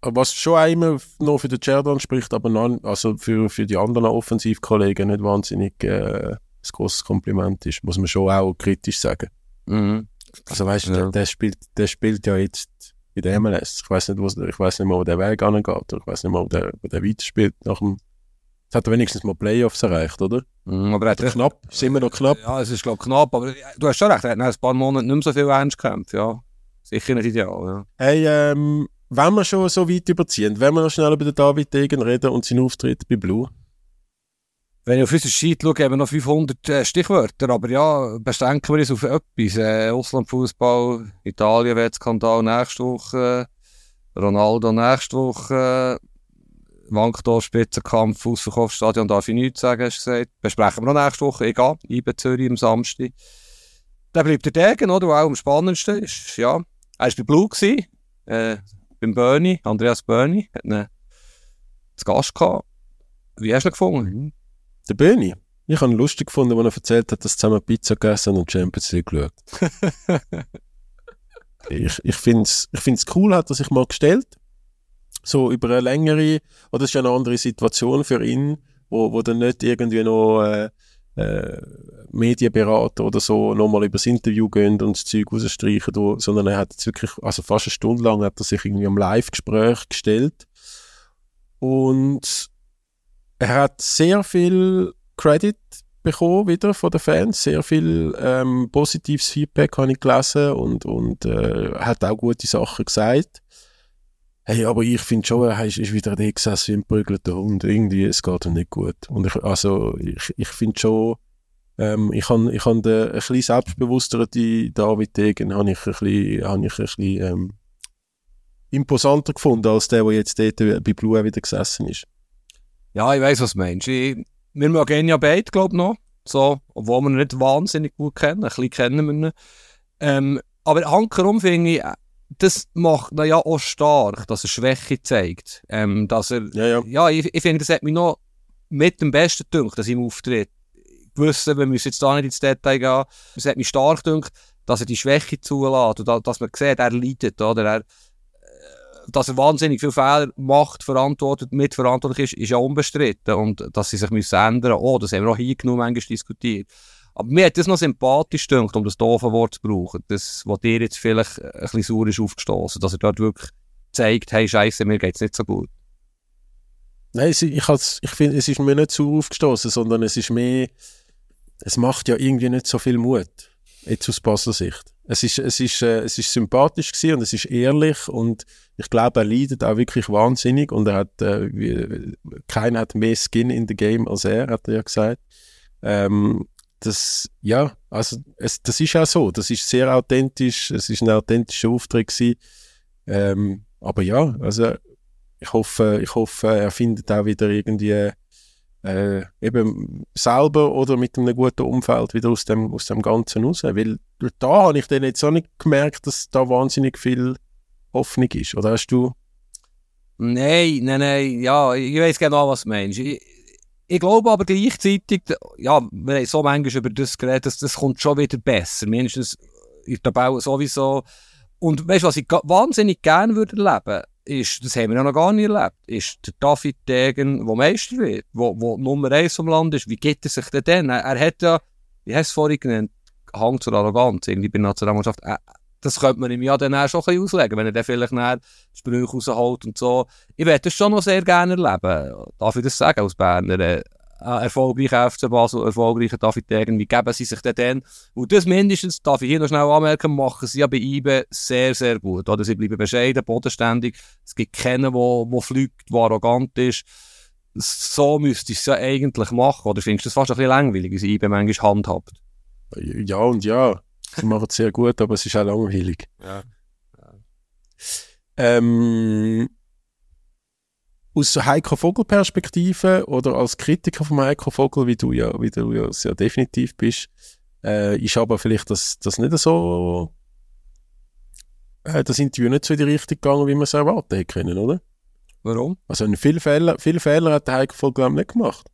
was schon immer noch für den Cerdan spricht, aber noch, also für, für die anderen Offensivkollegen nicht wahnsinnig äh, ein großes Kompliment ist, muss man schon auch kritisch sagen. Mhm. Also weißt du, Ja. der, der, spielt, der spielt ja jetzt in der MLS. Ich weiß nicht, wo's- ich weiß nicht mehr, wo der Weg angeht, oder ich weiß nicht mehr, wo der, wo der weiterspielt nach dem. Jetzt hat er wenigstens mal Playoffs erreicht, oder? Mhm, aber er hat Oder knapp, ist immer noch knapp. Ja, es ist glaube knapp, aber du hast schon recht, er hat nach ein paar Monaten nicht mehr so viel ernst gekämpft, ja. Sicher nicht ideal, ja. Hey, ähm, wenn wir schon so weit überziehen, wenn wir noch schnell über den David Degen reden und seinen Auftritt bei Blue. Wenn ich auf unseren Sheet schaue, haben wir noch 500 äh, Stichwörter, aber ja, beschränken wir uns auf etwas. Äh, Russland-Fußball, Italien-Wettskandal nächste Woche, Ronaldo nächste Woche, Wankdorf Spitzenkampf, Ausverkaufsstadion darf ich nichts sagen, hast du gesagt. Besprechen wir noch nächste Woche, egal, IB Zürich am Samstag. Dann bleibt der Degen, oder, der auch am spannendsten ist, ja. Er war bei Blue, gewesen, äh, beim Bernie, Andreas Bernie, hat ihn zu Gast gehabt. Wie hast du ihn gefunden? Der Böni. Ich habe ihn lustig gefunden, als er erzählt hat, dass zusammen Pizza gegessen und Champions League geschaut. ich ich finde es ich find's cool, hat er sich mal gestellt. So über eine längere, oder das ist eine andere Situation für ihn, wo, wo dann nicht irgendwie noch äh, äh, Medienberater oder so nochmal über das Interview gehen und das Zeug rausstreichen, sondern er hat jetzt wirklich, also fast eine Stunde lang hat er sich irgendwie am Live-Gespräch gestellt. Und er hat sehr viel Credit bekommen wieder von den Fans, sehr viel ähm, positives Feedback habe ich gelesen und, und äh, hat auch gute Sachen gesagt. Hey, aber ich finde schon, er ist, ist wieder der gesessen wie ein prügelter Hund. Irgendwie, es geht ihm nicht gut. Und ich, also, ich, ich finde schon, ähm, ich habe ich han den ein bisschen selbstbewussteren David Degen habe ich ein bisschen, ich ein bisschen ähm, imposanter gefunden, als der, der jetzt dort bei Blue wieder gesessen ist. Ja, ich weiss, was du meinst. Ich, wir mögen ja beide, glaube ich, noch. So, obwohl wir ihn nicht wahnsinnig gut kennen. Ein bisschen kennen wir ihn. Ähm, aber hankerum finde ich, das macht ihn ja auch stark, dass er Schwäche zeigt. Ähm, dass er, Ja, ja. ja, ich, ich finde, das hat mich noch mit dem Besten gedünkt, dass ihm auftritt. Gewisse, wir müssen jetzt da nicht ins Detail gehen, es hat mich stark gedünkt, dass er die Schwäche zulässt und da- dass man sieht, er leidet, oder? Er, dass er wahnsinnig viele Fehler macht, verantwortet, mitverantwortlich ist, ist ja unbestritten. Und dass sie sich müssen ändern müssen, oh, das haben wir auch hier genug manchmal diskutiert. Aber mir hat das noch sympathisch gedacht, um das doofe zu brauchen. Das, was dir jetzt vielleicht ein bisschen sauer ist aufgestoßen, dass er dort wirklich zeigt, hey, Scheiße, mir geht's nicht so gut. Nein, ich, ich finde, es ist mir nicht zu aufgestoßen, sondern es ist mehr, es macht ja irgendwie nicht so viel Mut, jetzt aus Basler Sicht. Es ist, es ist, äh, es ist sympathisch gewesen und es ist ehrlich und ich glaube, er leidet auch wirklich wahnsinnig und er hat, äh, keiner hat mehr Skin in the Game als er, hat er ja gesagt. Ähm, das, ja, also, es, das ist auch so, das ist sehr authentisch, es ist ein authentischer Auftritt gewesen. Ähm, aber ja, also, ich hoffe, ich hoffe, er findet auch wieder irgendwie äh, eben selber oder mit einem guten Umfeld wieder aus dem, aus dem Ganzen raus. Weil da habe ich dann jetzt auch nicht gemerkt, dass da wahnsinnig viel Hoffnung ist. Oder hast du? Nein, nein, nein, ja, ich weiß genau, was du meinst. Ich, ich glaube aber gleichzeitig, ja, wir haben so manchmal über das geredet, dass das kommt schon wieder besser. Mindestens in der Tabelle sowieso. Und weißt du, was ich wahnsinnig gerne würde erleben, ist, das haben wir ja noch gar nicht erlebt, ist der David Degen, der Meister wird, wo, wo Nummer eins vom Land ist. Wie geht er sich denn dann? Er, er hat ja, wie hast du es vorhin genannt, Hang zur Arroganz irgendwie bei der Nationalmannschaft. Äh, das könnte man ihm ja dann auch schon ein bisschen auslegen, wenn er dann vielleicht nachher Sprüche rausholt und so. Ich würde das schon noch sehr gerne erleben. Darf ich das sagen als Berner? Äh, ein erfolgreicher FC Basel, erfolgreicher David Degen, wie geben sie sich denn dann? Und das mindestens, darf ich hier noch schnell anmerken, machen sie ja bei IBE sehr, sehr gut. Oder sie bleiben bescheiden, bodenständig. Es gibt keinen, der wo fliegt, der arrogant ist. So müsste ich es ja eigentlich machen. Oder findest du das fast ein bisschen langweilig, wie sie IBE manchmal handhabt? Ja und ja. Sie machen es sehr gut, aber es ist auch langweilig. Ja. Ähm, aus Heiko Vogel Perspektive oder als Kritiker von Heiko Vogel, wie du ja, wie du ja sehr definitiv bist, äh, ist aber vielleicht das, das nicht so, äh, das Interview nicht so in die Richtung gegangen, wie man es erwarten hätte können, oder? Warum? Also viele Fehler, viele Fehler hat der Heiko Vogel nicht gemacht.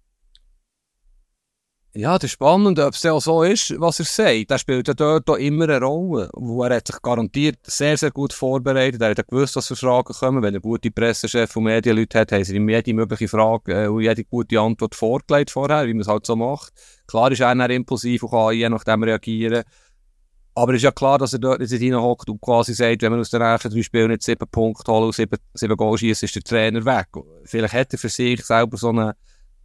Ja, das ist spannend, ob es auch so ist, was er sagt. Er spielt ja dort auch immer eine Rolle. Wo er hat sich garantiert sehr, sehr gut vorbereitet. Er hat ja gewusst, was für Fragen kommen. Wenn er gute Pressechef und Medienleute hat, haben sie ihm jede mögliche Frage äh, und jede gute Antwort vorgelegt vorher, wie man es halt so macht. Klar ist er dann impulsiv und kann je nachdem reagieren. Aber es ist ja klar, dass er dort jetzt hineinhockt und quasi sagt, wenn man aus den nächsten drei Spielen nicht sieben Punkte holt und sieben, sieben Goal schießt, ist der Trainer weg. Vielleicht hat er für sich selber so eine,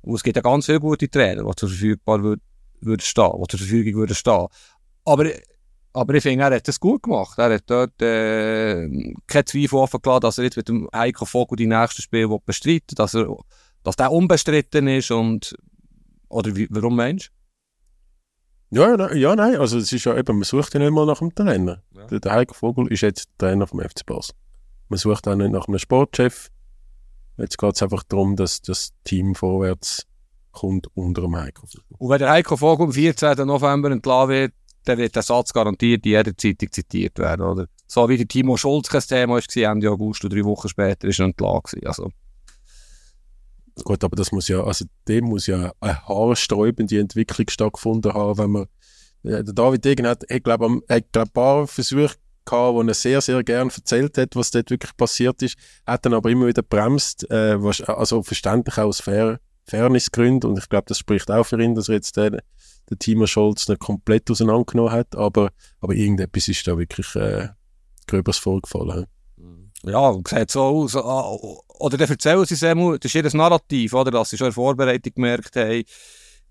und es gibt ja ganz viele gute Trainer, die zur Verfügung würden, würden stehen, die zur Verfügung würden stehen. Aber, aber ich finde, er hat das gut gemacht. Er hat dort äh, keinen Zweifel offen gelassen, dass er jetzt mit dem Heiko Vogel die nächsten Spiele bestreiten dass er, dass der unbestritten ist und, oder wie, warum meinst du? Ja, na- ja, nein, also es ist ja eben, man sucht ja nicht mal nach einem Trainer. Ja. Der, der Heiko Vogel ist jetzt Trainer vom FC Basel. Man sucht auch nicht nach einem Sportchef. Jetzt geht es einfach darum, dass das Team vorwärts kommt unter dem Heiko Vogel. Und wenn der Heiko Vogel am 14. November entlassen wird, dann wird der Satz garantiert in jeder Zeitung zitiert werden, oder? So wie der Timo Schulz kein Thema war, Ende August und drei Wochen später ist er entlassen. Also, Gut, aber das muss ja, also dem muss ja eine haarsträubende Entwicklung stattgefunden haben, wenn man, ja, der David Degen hat, ich glaube, glaub, ein paar Versuche gehabt, wo er sehr, sehr gern erzählt hat, was dort wirklich passiert ist, hat dann aber immer wieder bremst, äh, also verständlich auch aus Fair, Fairnessgründen und ich glaube, das spricht auch für ihn, dass er jetzt den, den Timo Scholz nicht komplett auseinandergenommen hat, aber, aber irgendetwas ist da wirklich äh, gröbers vorgefallen. ja, sieht so aus. Ah, Oder dann erzählen sie es einmal, das ist ihr Narrativ, oder? Dass sie schon in der Vorbereitung gemerkt haben,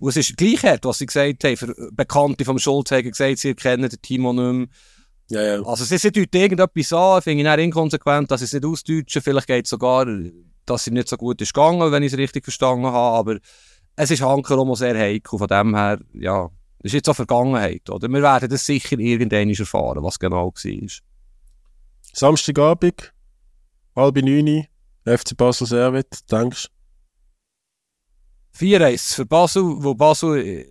und es ist gleich hart, was sie gesagt haben. Bekannte vom Schulz haben gesagt, sie kennen den Timo nicht mehr. Ja, ja. Also sie, sie deuten irgendetwas an, finde ich dann inkonsequent, dass sie es nicht ausdeutschen. Vielleicht geht es sogar, dass sie nicht so gut ist gegangen, wenn ich es richtig verstanden habe. Aber es ist Hanker auch sehr heikel. Von dem her, ja, es ist jetzt auch Vergangenheit. Oder? Wir werden das sicher irgendwann erfahren, was genau war. Samstagabend, halb neun, FC Basel Servet, denkst 4-1 für Basel, wo Basel, äh,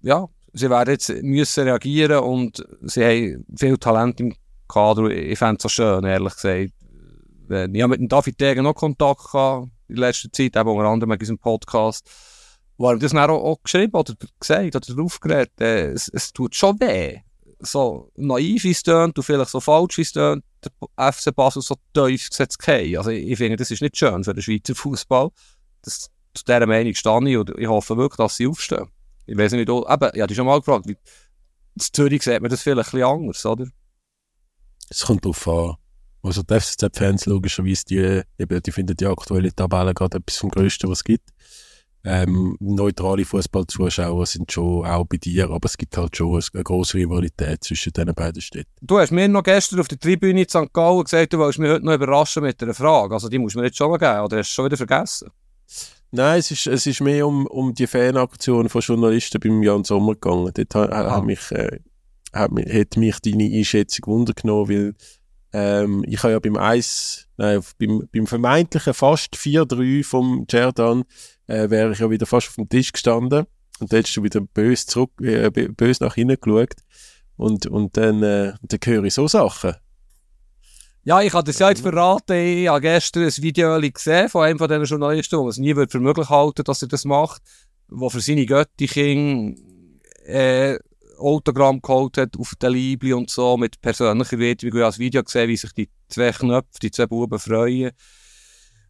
ja, sie werden jetzt müssen reagieren und sie haben viel Talent im Kader. Ich fände es so schön, ehrlich gesagt. Ich habe mit David Degen noch Kontakt gehabt in letzter Zeit, eben unter anderem mit unserem Podcast, wo er das dann auch, auch geschrieben oder gesagt oder darauf geredet, äh, es, es tut schon weh. So naiv wie es tönt und vielleicht so falsch wie es tönt, der FC Basel so tief gesetzt fallen. Also ich, ich finde, das ist nicht schön für den Schweizer Fußball. Zu dieser Meinung stehe ich und ich hoffe wirklich, dass sie aufstehen. Ich weiß nicht, ob- eben, ich hatte dich schon mal gefragt, wie, in Zürich sieht man das vielleicht ein bisschen anders, oder? Es kommt drauf an. Also die FCZ-Fans logischerweise, die, eben, die finden die aktuelle Tabelle gerade etwas vom Größten, was es gibt. Ähm, neutrale Fußballzuschauer sind schon auch bei dir, aber es gibt halt schon eine grosse Rivalität zwischen diesen beiden Städten. Du hast mir noch gestern auf der Tribüne in St. Gallen gesagt, du wolltest mich heute noch überraschen mit einer Frage. Also die musst du mir jetzt schon mal geben, oder hast du schon wieder vergessen? Nein, es ist, es ist mehr um, um die Fanaktion von Journalisten beim Jan Sommer gegangen. Dort ha, Ah. hat mich, äh, hat, mich- hat mich deine Einschätzung wundergenommen, weil ähm, ich habe ja beim Eis, nein, beim, beim vermeintlichen fast 4-3 vom Jerdan äh, wäre ich ja wieder fast auf dem Tisch gestanden und dann hättest du wieder böse zurück, äh, bö- böse nach hinten geschaut und, und dann, äh, dann höre ich so Sachen. Ja, ich habe das ja jetzt verraten. Ich habe gestern ein Video gesehen von einem von diesen Journalisten, der es nie für möglich halten dass er das macht, der für seine Göttichen äh, Autogramm geholt hat auf den Liebli und so, mit persönlicher Widmung. Ich habe das Video gesehen, wie sich die zwei Knöpfe, die zwei Buben freuen.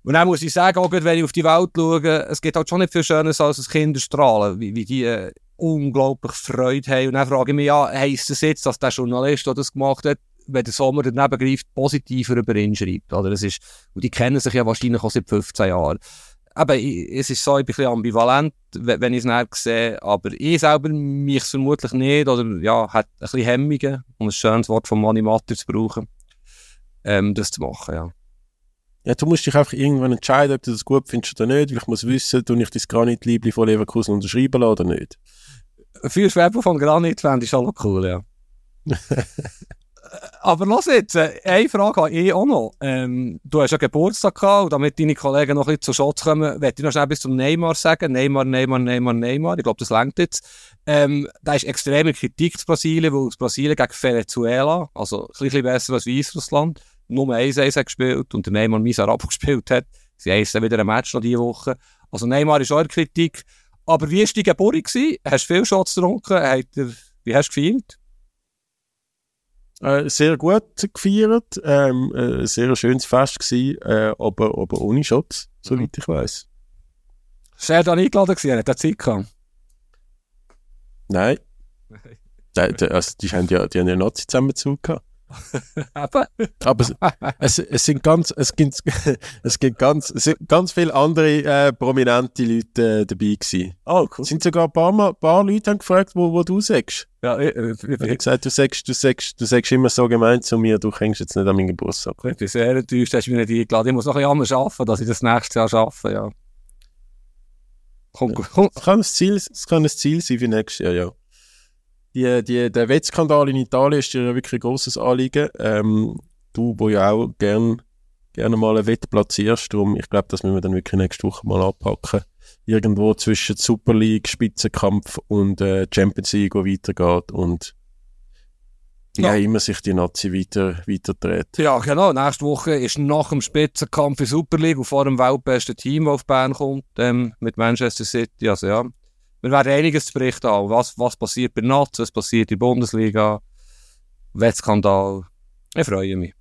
Und dann muss ich sagen, auch wenn ich auf die Welt schaue, es gibt halt schon nicht viel Schönes als ein Kinderstrahlen, wie, wie die äh, unglaublich Freude haben. Und dann frage ich mich, ja, heisst das jetzt, dass der Journalist, der das gemacht hat, wenn der Sommer daneben greift, positiver über ihn schreibt. Oder? Es ist, und die kennen sich ja wahrscheinlich auch seit 15 Jahren. Aber es ist so, ich bin ein bisschen ambivalent, we- wenn ich es näher sehe. Aber ich selber mich vermutlich nicht. Oder ja, hat ein bisschen Hemmungen, um ein schönes Wort von Manni Matter zu brauchen, ähm, das zu machen. Ja. Ja, du musst dich einfach irgendwann entscheiden, ob du das gut findest oder nicht, weil ich muss wissen, du ich das Granit-Liebli von Leverkusen unterschreiben lassen oder nicht. Für Schwebel von Granit fände ich schon noch cool, ja. Aber los jetzt, äh, eine Frage habe ich auch noch. Ähm, du hast ja Geburtstag gehabt und damit deine Kollegen noch ein bisschen zu Schutz kommen, möchte ich noch schnell bis zum Neymar sagen. Neymar, Neymar, Neymar, Neymar. Ich glaube, das längt jetzt. Ähm, da ist extreme Kritik zu Brasilien, weil aus Brasilien gegen Venezuela, also ein bisschen besser als Weißrussland, nur 1-1 hat gespielt und der Neymar miserabel gespielt hat. Sie haben jetzt wieder ein Match noch diese Woche. Also Neymar ist der Kritik. Aber wie war die Geburt? Hast du viel Shots getrunken? Wie hast du gefeiert? Äh, sehr gut gefeiert, ähm, äh, sehr schönes Fest gewesen, äh, aber, aber ohne Shots, soweit ich weiß. Ist er dann eingeladen gewesen? Hat er Zeit gehabt? Nein. Die, die, also die haben ja, die haben ja Nazi zusammenzug gehabt. Eben. Aber es, es, sind ganz, es gibt, es gibt ganz, es sind ganz viele andere äh, prominente Leute äh, dabei gewesen. Oh, cool. Es sind sogar ein paar, Mal, paar Leute haben gefragt, wo, wo du sagst. Ja, ich, ich, Ich habe ich, gesagt, du sagst, du sagst, du sagst immer so gemeint zu mir, du hängst jetzt nicht an meinen Geburtstag. ich bin sehr enttäuscht, hast du mich nicht eingeladen. Ich muss noch ein bisschen anders arbeiten, dass ich das nächstes Jahr schaffe, ja. Komm, komm. Es kann ein Ziel, es kann ein Ziel sein für nächstes Jahr, ja. Die, die, der Wettskandal in Italien ist dir wirklich ein grosses Anliegen. Ähm, du, wo ja auch gern, gerne mal ein Wett platzierst, darum, ich glaube, das müssen wir dann wirklich nächste Woche mal anpacken. Irgendwo zwischen Super League, Spitzenkampf und äh, Champions League, wo weitergeht und Ja. ja. immer sich die Nazi weiter, weiter dreht. Ja, genau. Nächste Woche ist nach dem Spitzenkampf in Super League und vor dem weltbesten Team, das auf Bern kommt, ähm, mit Manchester City. Also ja, wir werden einiges zu berichten haben. Was, was passiert bei Nats, was passiert in der Bundesliga, Wettskandal. Ich freue mich.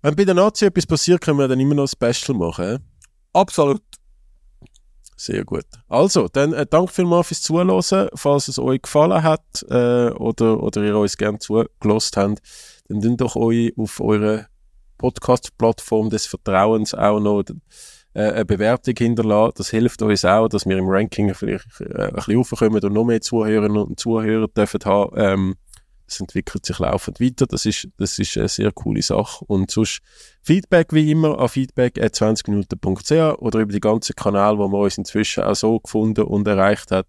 Wenn bei der Nazi etwas passiert, können wir dann immer noch ein Special machen. Absolut. Sehr gut. Also, dann äh, danke vielmals fürs Zuhören. Falls es euch gefallen hat äh, oder, oder ihr uns gerne zugelassen habt, dann tun doch euch auf eurer Podcast-Plattform des Vertrauens auch noch eine Bewertung hinterlassen. Das hilft uns auch, dass wir im Ranking vielleicht äh, ein bisschen raufkommen und noch mehr Zuhörerinnen und Zuhörer dürfen haben. Ähm, das entwickelt sich laufend weiter. Das ist, das ist eine sehr coole Sache. Und sonst Feedback wie immer an feedback.20minuten.ch oder über die ganzen Kanäle, wo man uns inzwischen auch so gefunden und erreicht hat.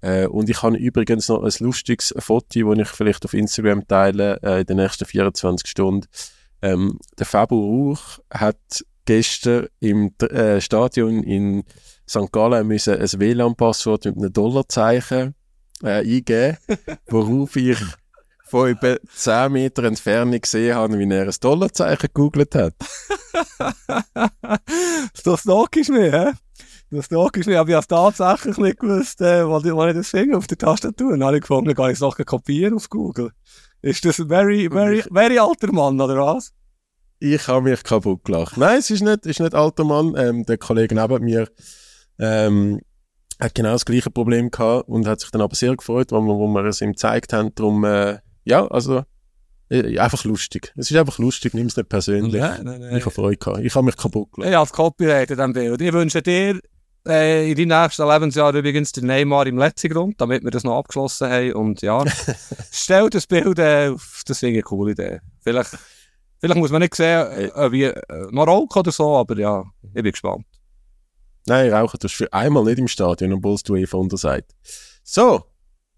Äh, und ich habe übrigens noch ein lustiges Foto, das ich vielleicht auf Instagram teile äh, in den nächsten 24 Stunden. Ähm, der Fabu Rauch hat gestern im äh, Stadion in St. Gallen müssen ein WLAN-Passwort mit einem Dollarzeichen äh, eingeben, worauf ich von etwa 10 Meter Entfernung gesehen habe, wie er ein Dollarzeichen gegoogelt hat. das stalkst mich, hä? Das stalkst mich. Aber ich habe tatsächlich nicht gewusst, äh, wo, ich- wo ich das Finger auf der Tastatur Dann habe ich gefunden, kann ich Sachen kopieren auf Google. Ist das ein very, very, very alter Mann, oder was? Ich habe mich kaputt gelacht. Nein, es ist nicht, ist nicht alter Mann. Ähm, der Kollege neben mir ähm, hat genau das gleiche Problem gehabt und hat sich dann aber sehr gefreut, wo wir, wo wir es ihm gezeigt haben. Darum, äh, ja, also äh, einfach lustig. Es ist einfach lustig, nimm es nicht persönlich. Nein, nein, nein. Ich habe Freude gehabt. Ich habe mich kaputt gelacht. Das Copyright in diesem Bild. Ich wünsche dir äh, in deinem nächsten Lebensjahr übrigens den Neymar im letzten Grund, damit wir das noch abgeschlossen haben. Und ja, stell das Bild äh, auf, das finde ich eine coole Idee. Vielleicht, vielleicht muss man nicht sehen, äh, wie äh, noch rauchen oder so, aber ja, ich bin gespannt. Nein, rauchen tust du für einmal nicht im Stadion, obwohl es du eh von der Seite. So,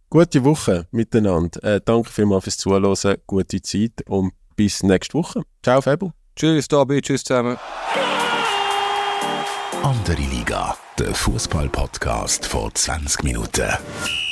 gute Woche miteinander. Äh, danke vielmals fürs Zuhören, gute Zeit und bis nächste Woche. Ciao, Fabio. Tschüss, Tobi, tschüss zusammen. Andere Liga, der Fußball-Podcast vor 20 Minuten.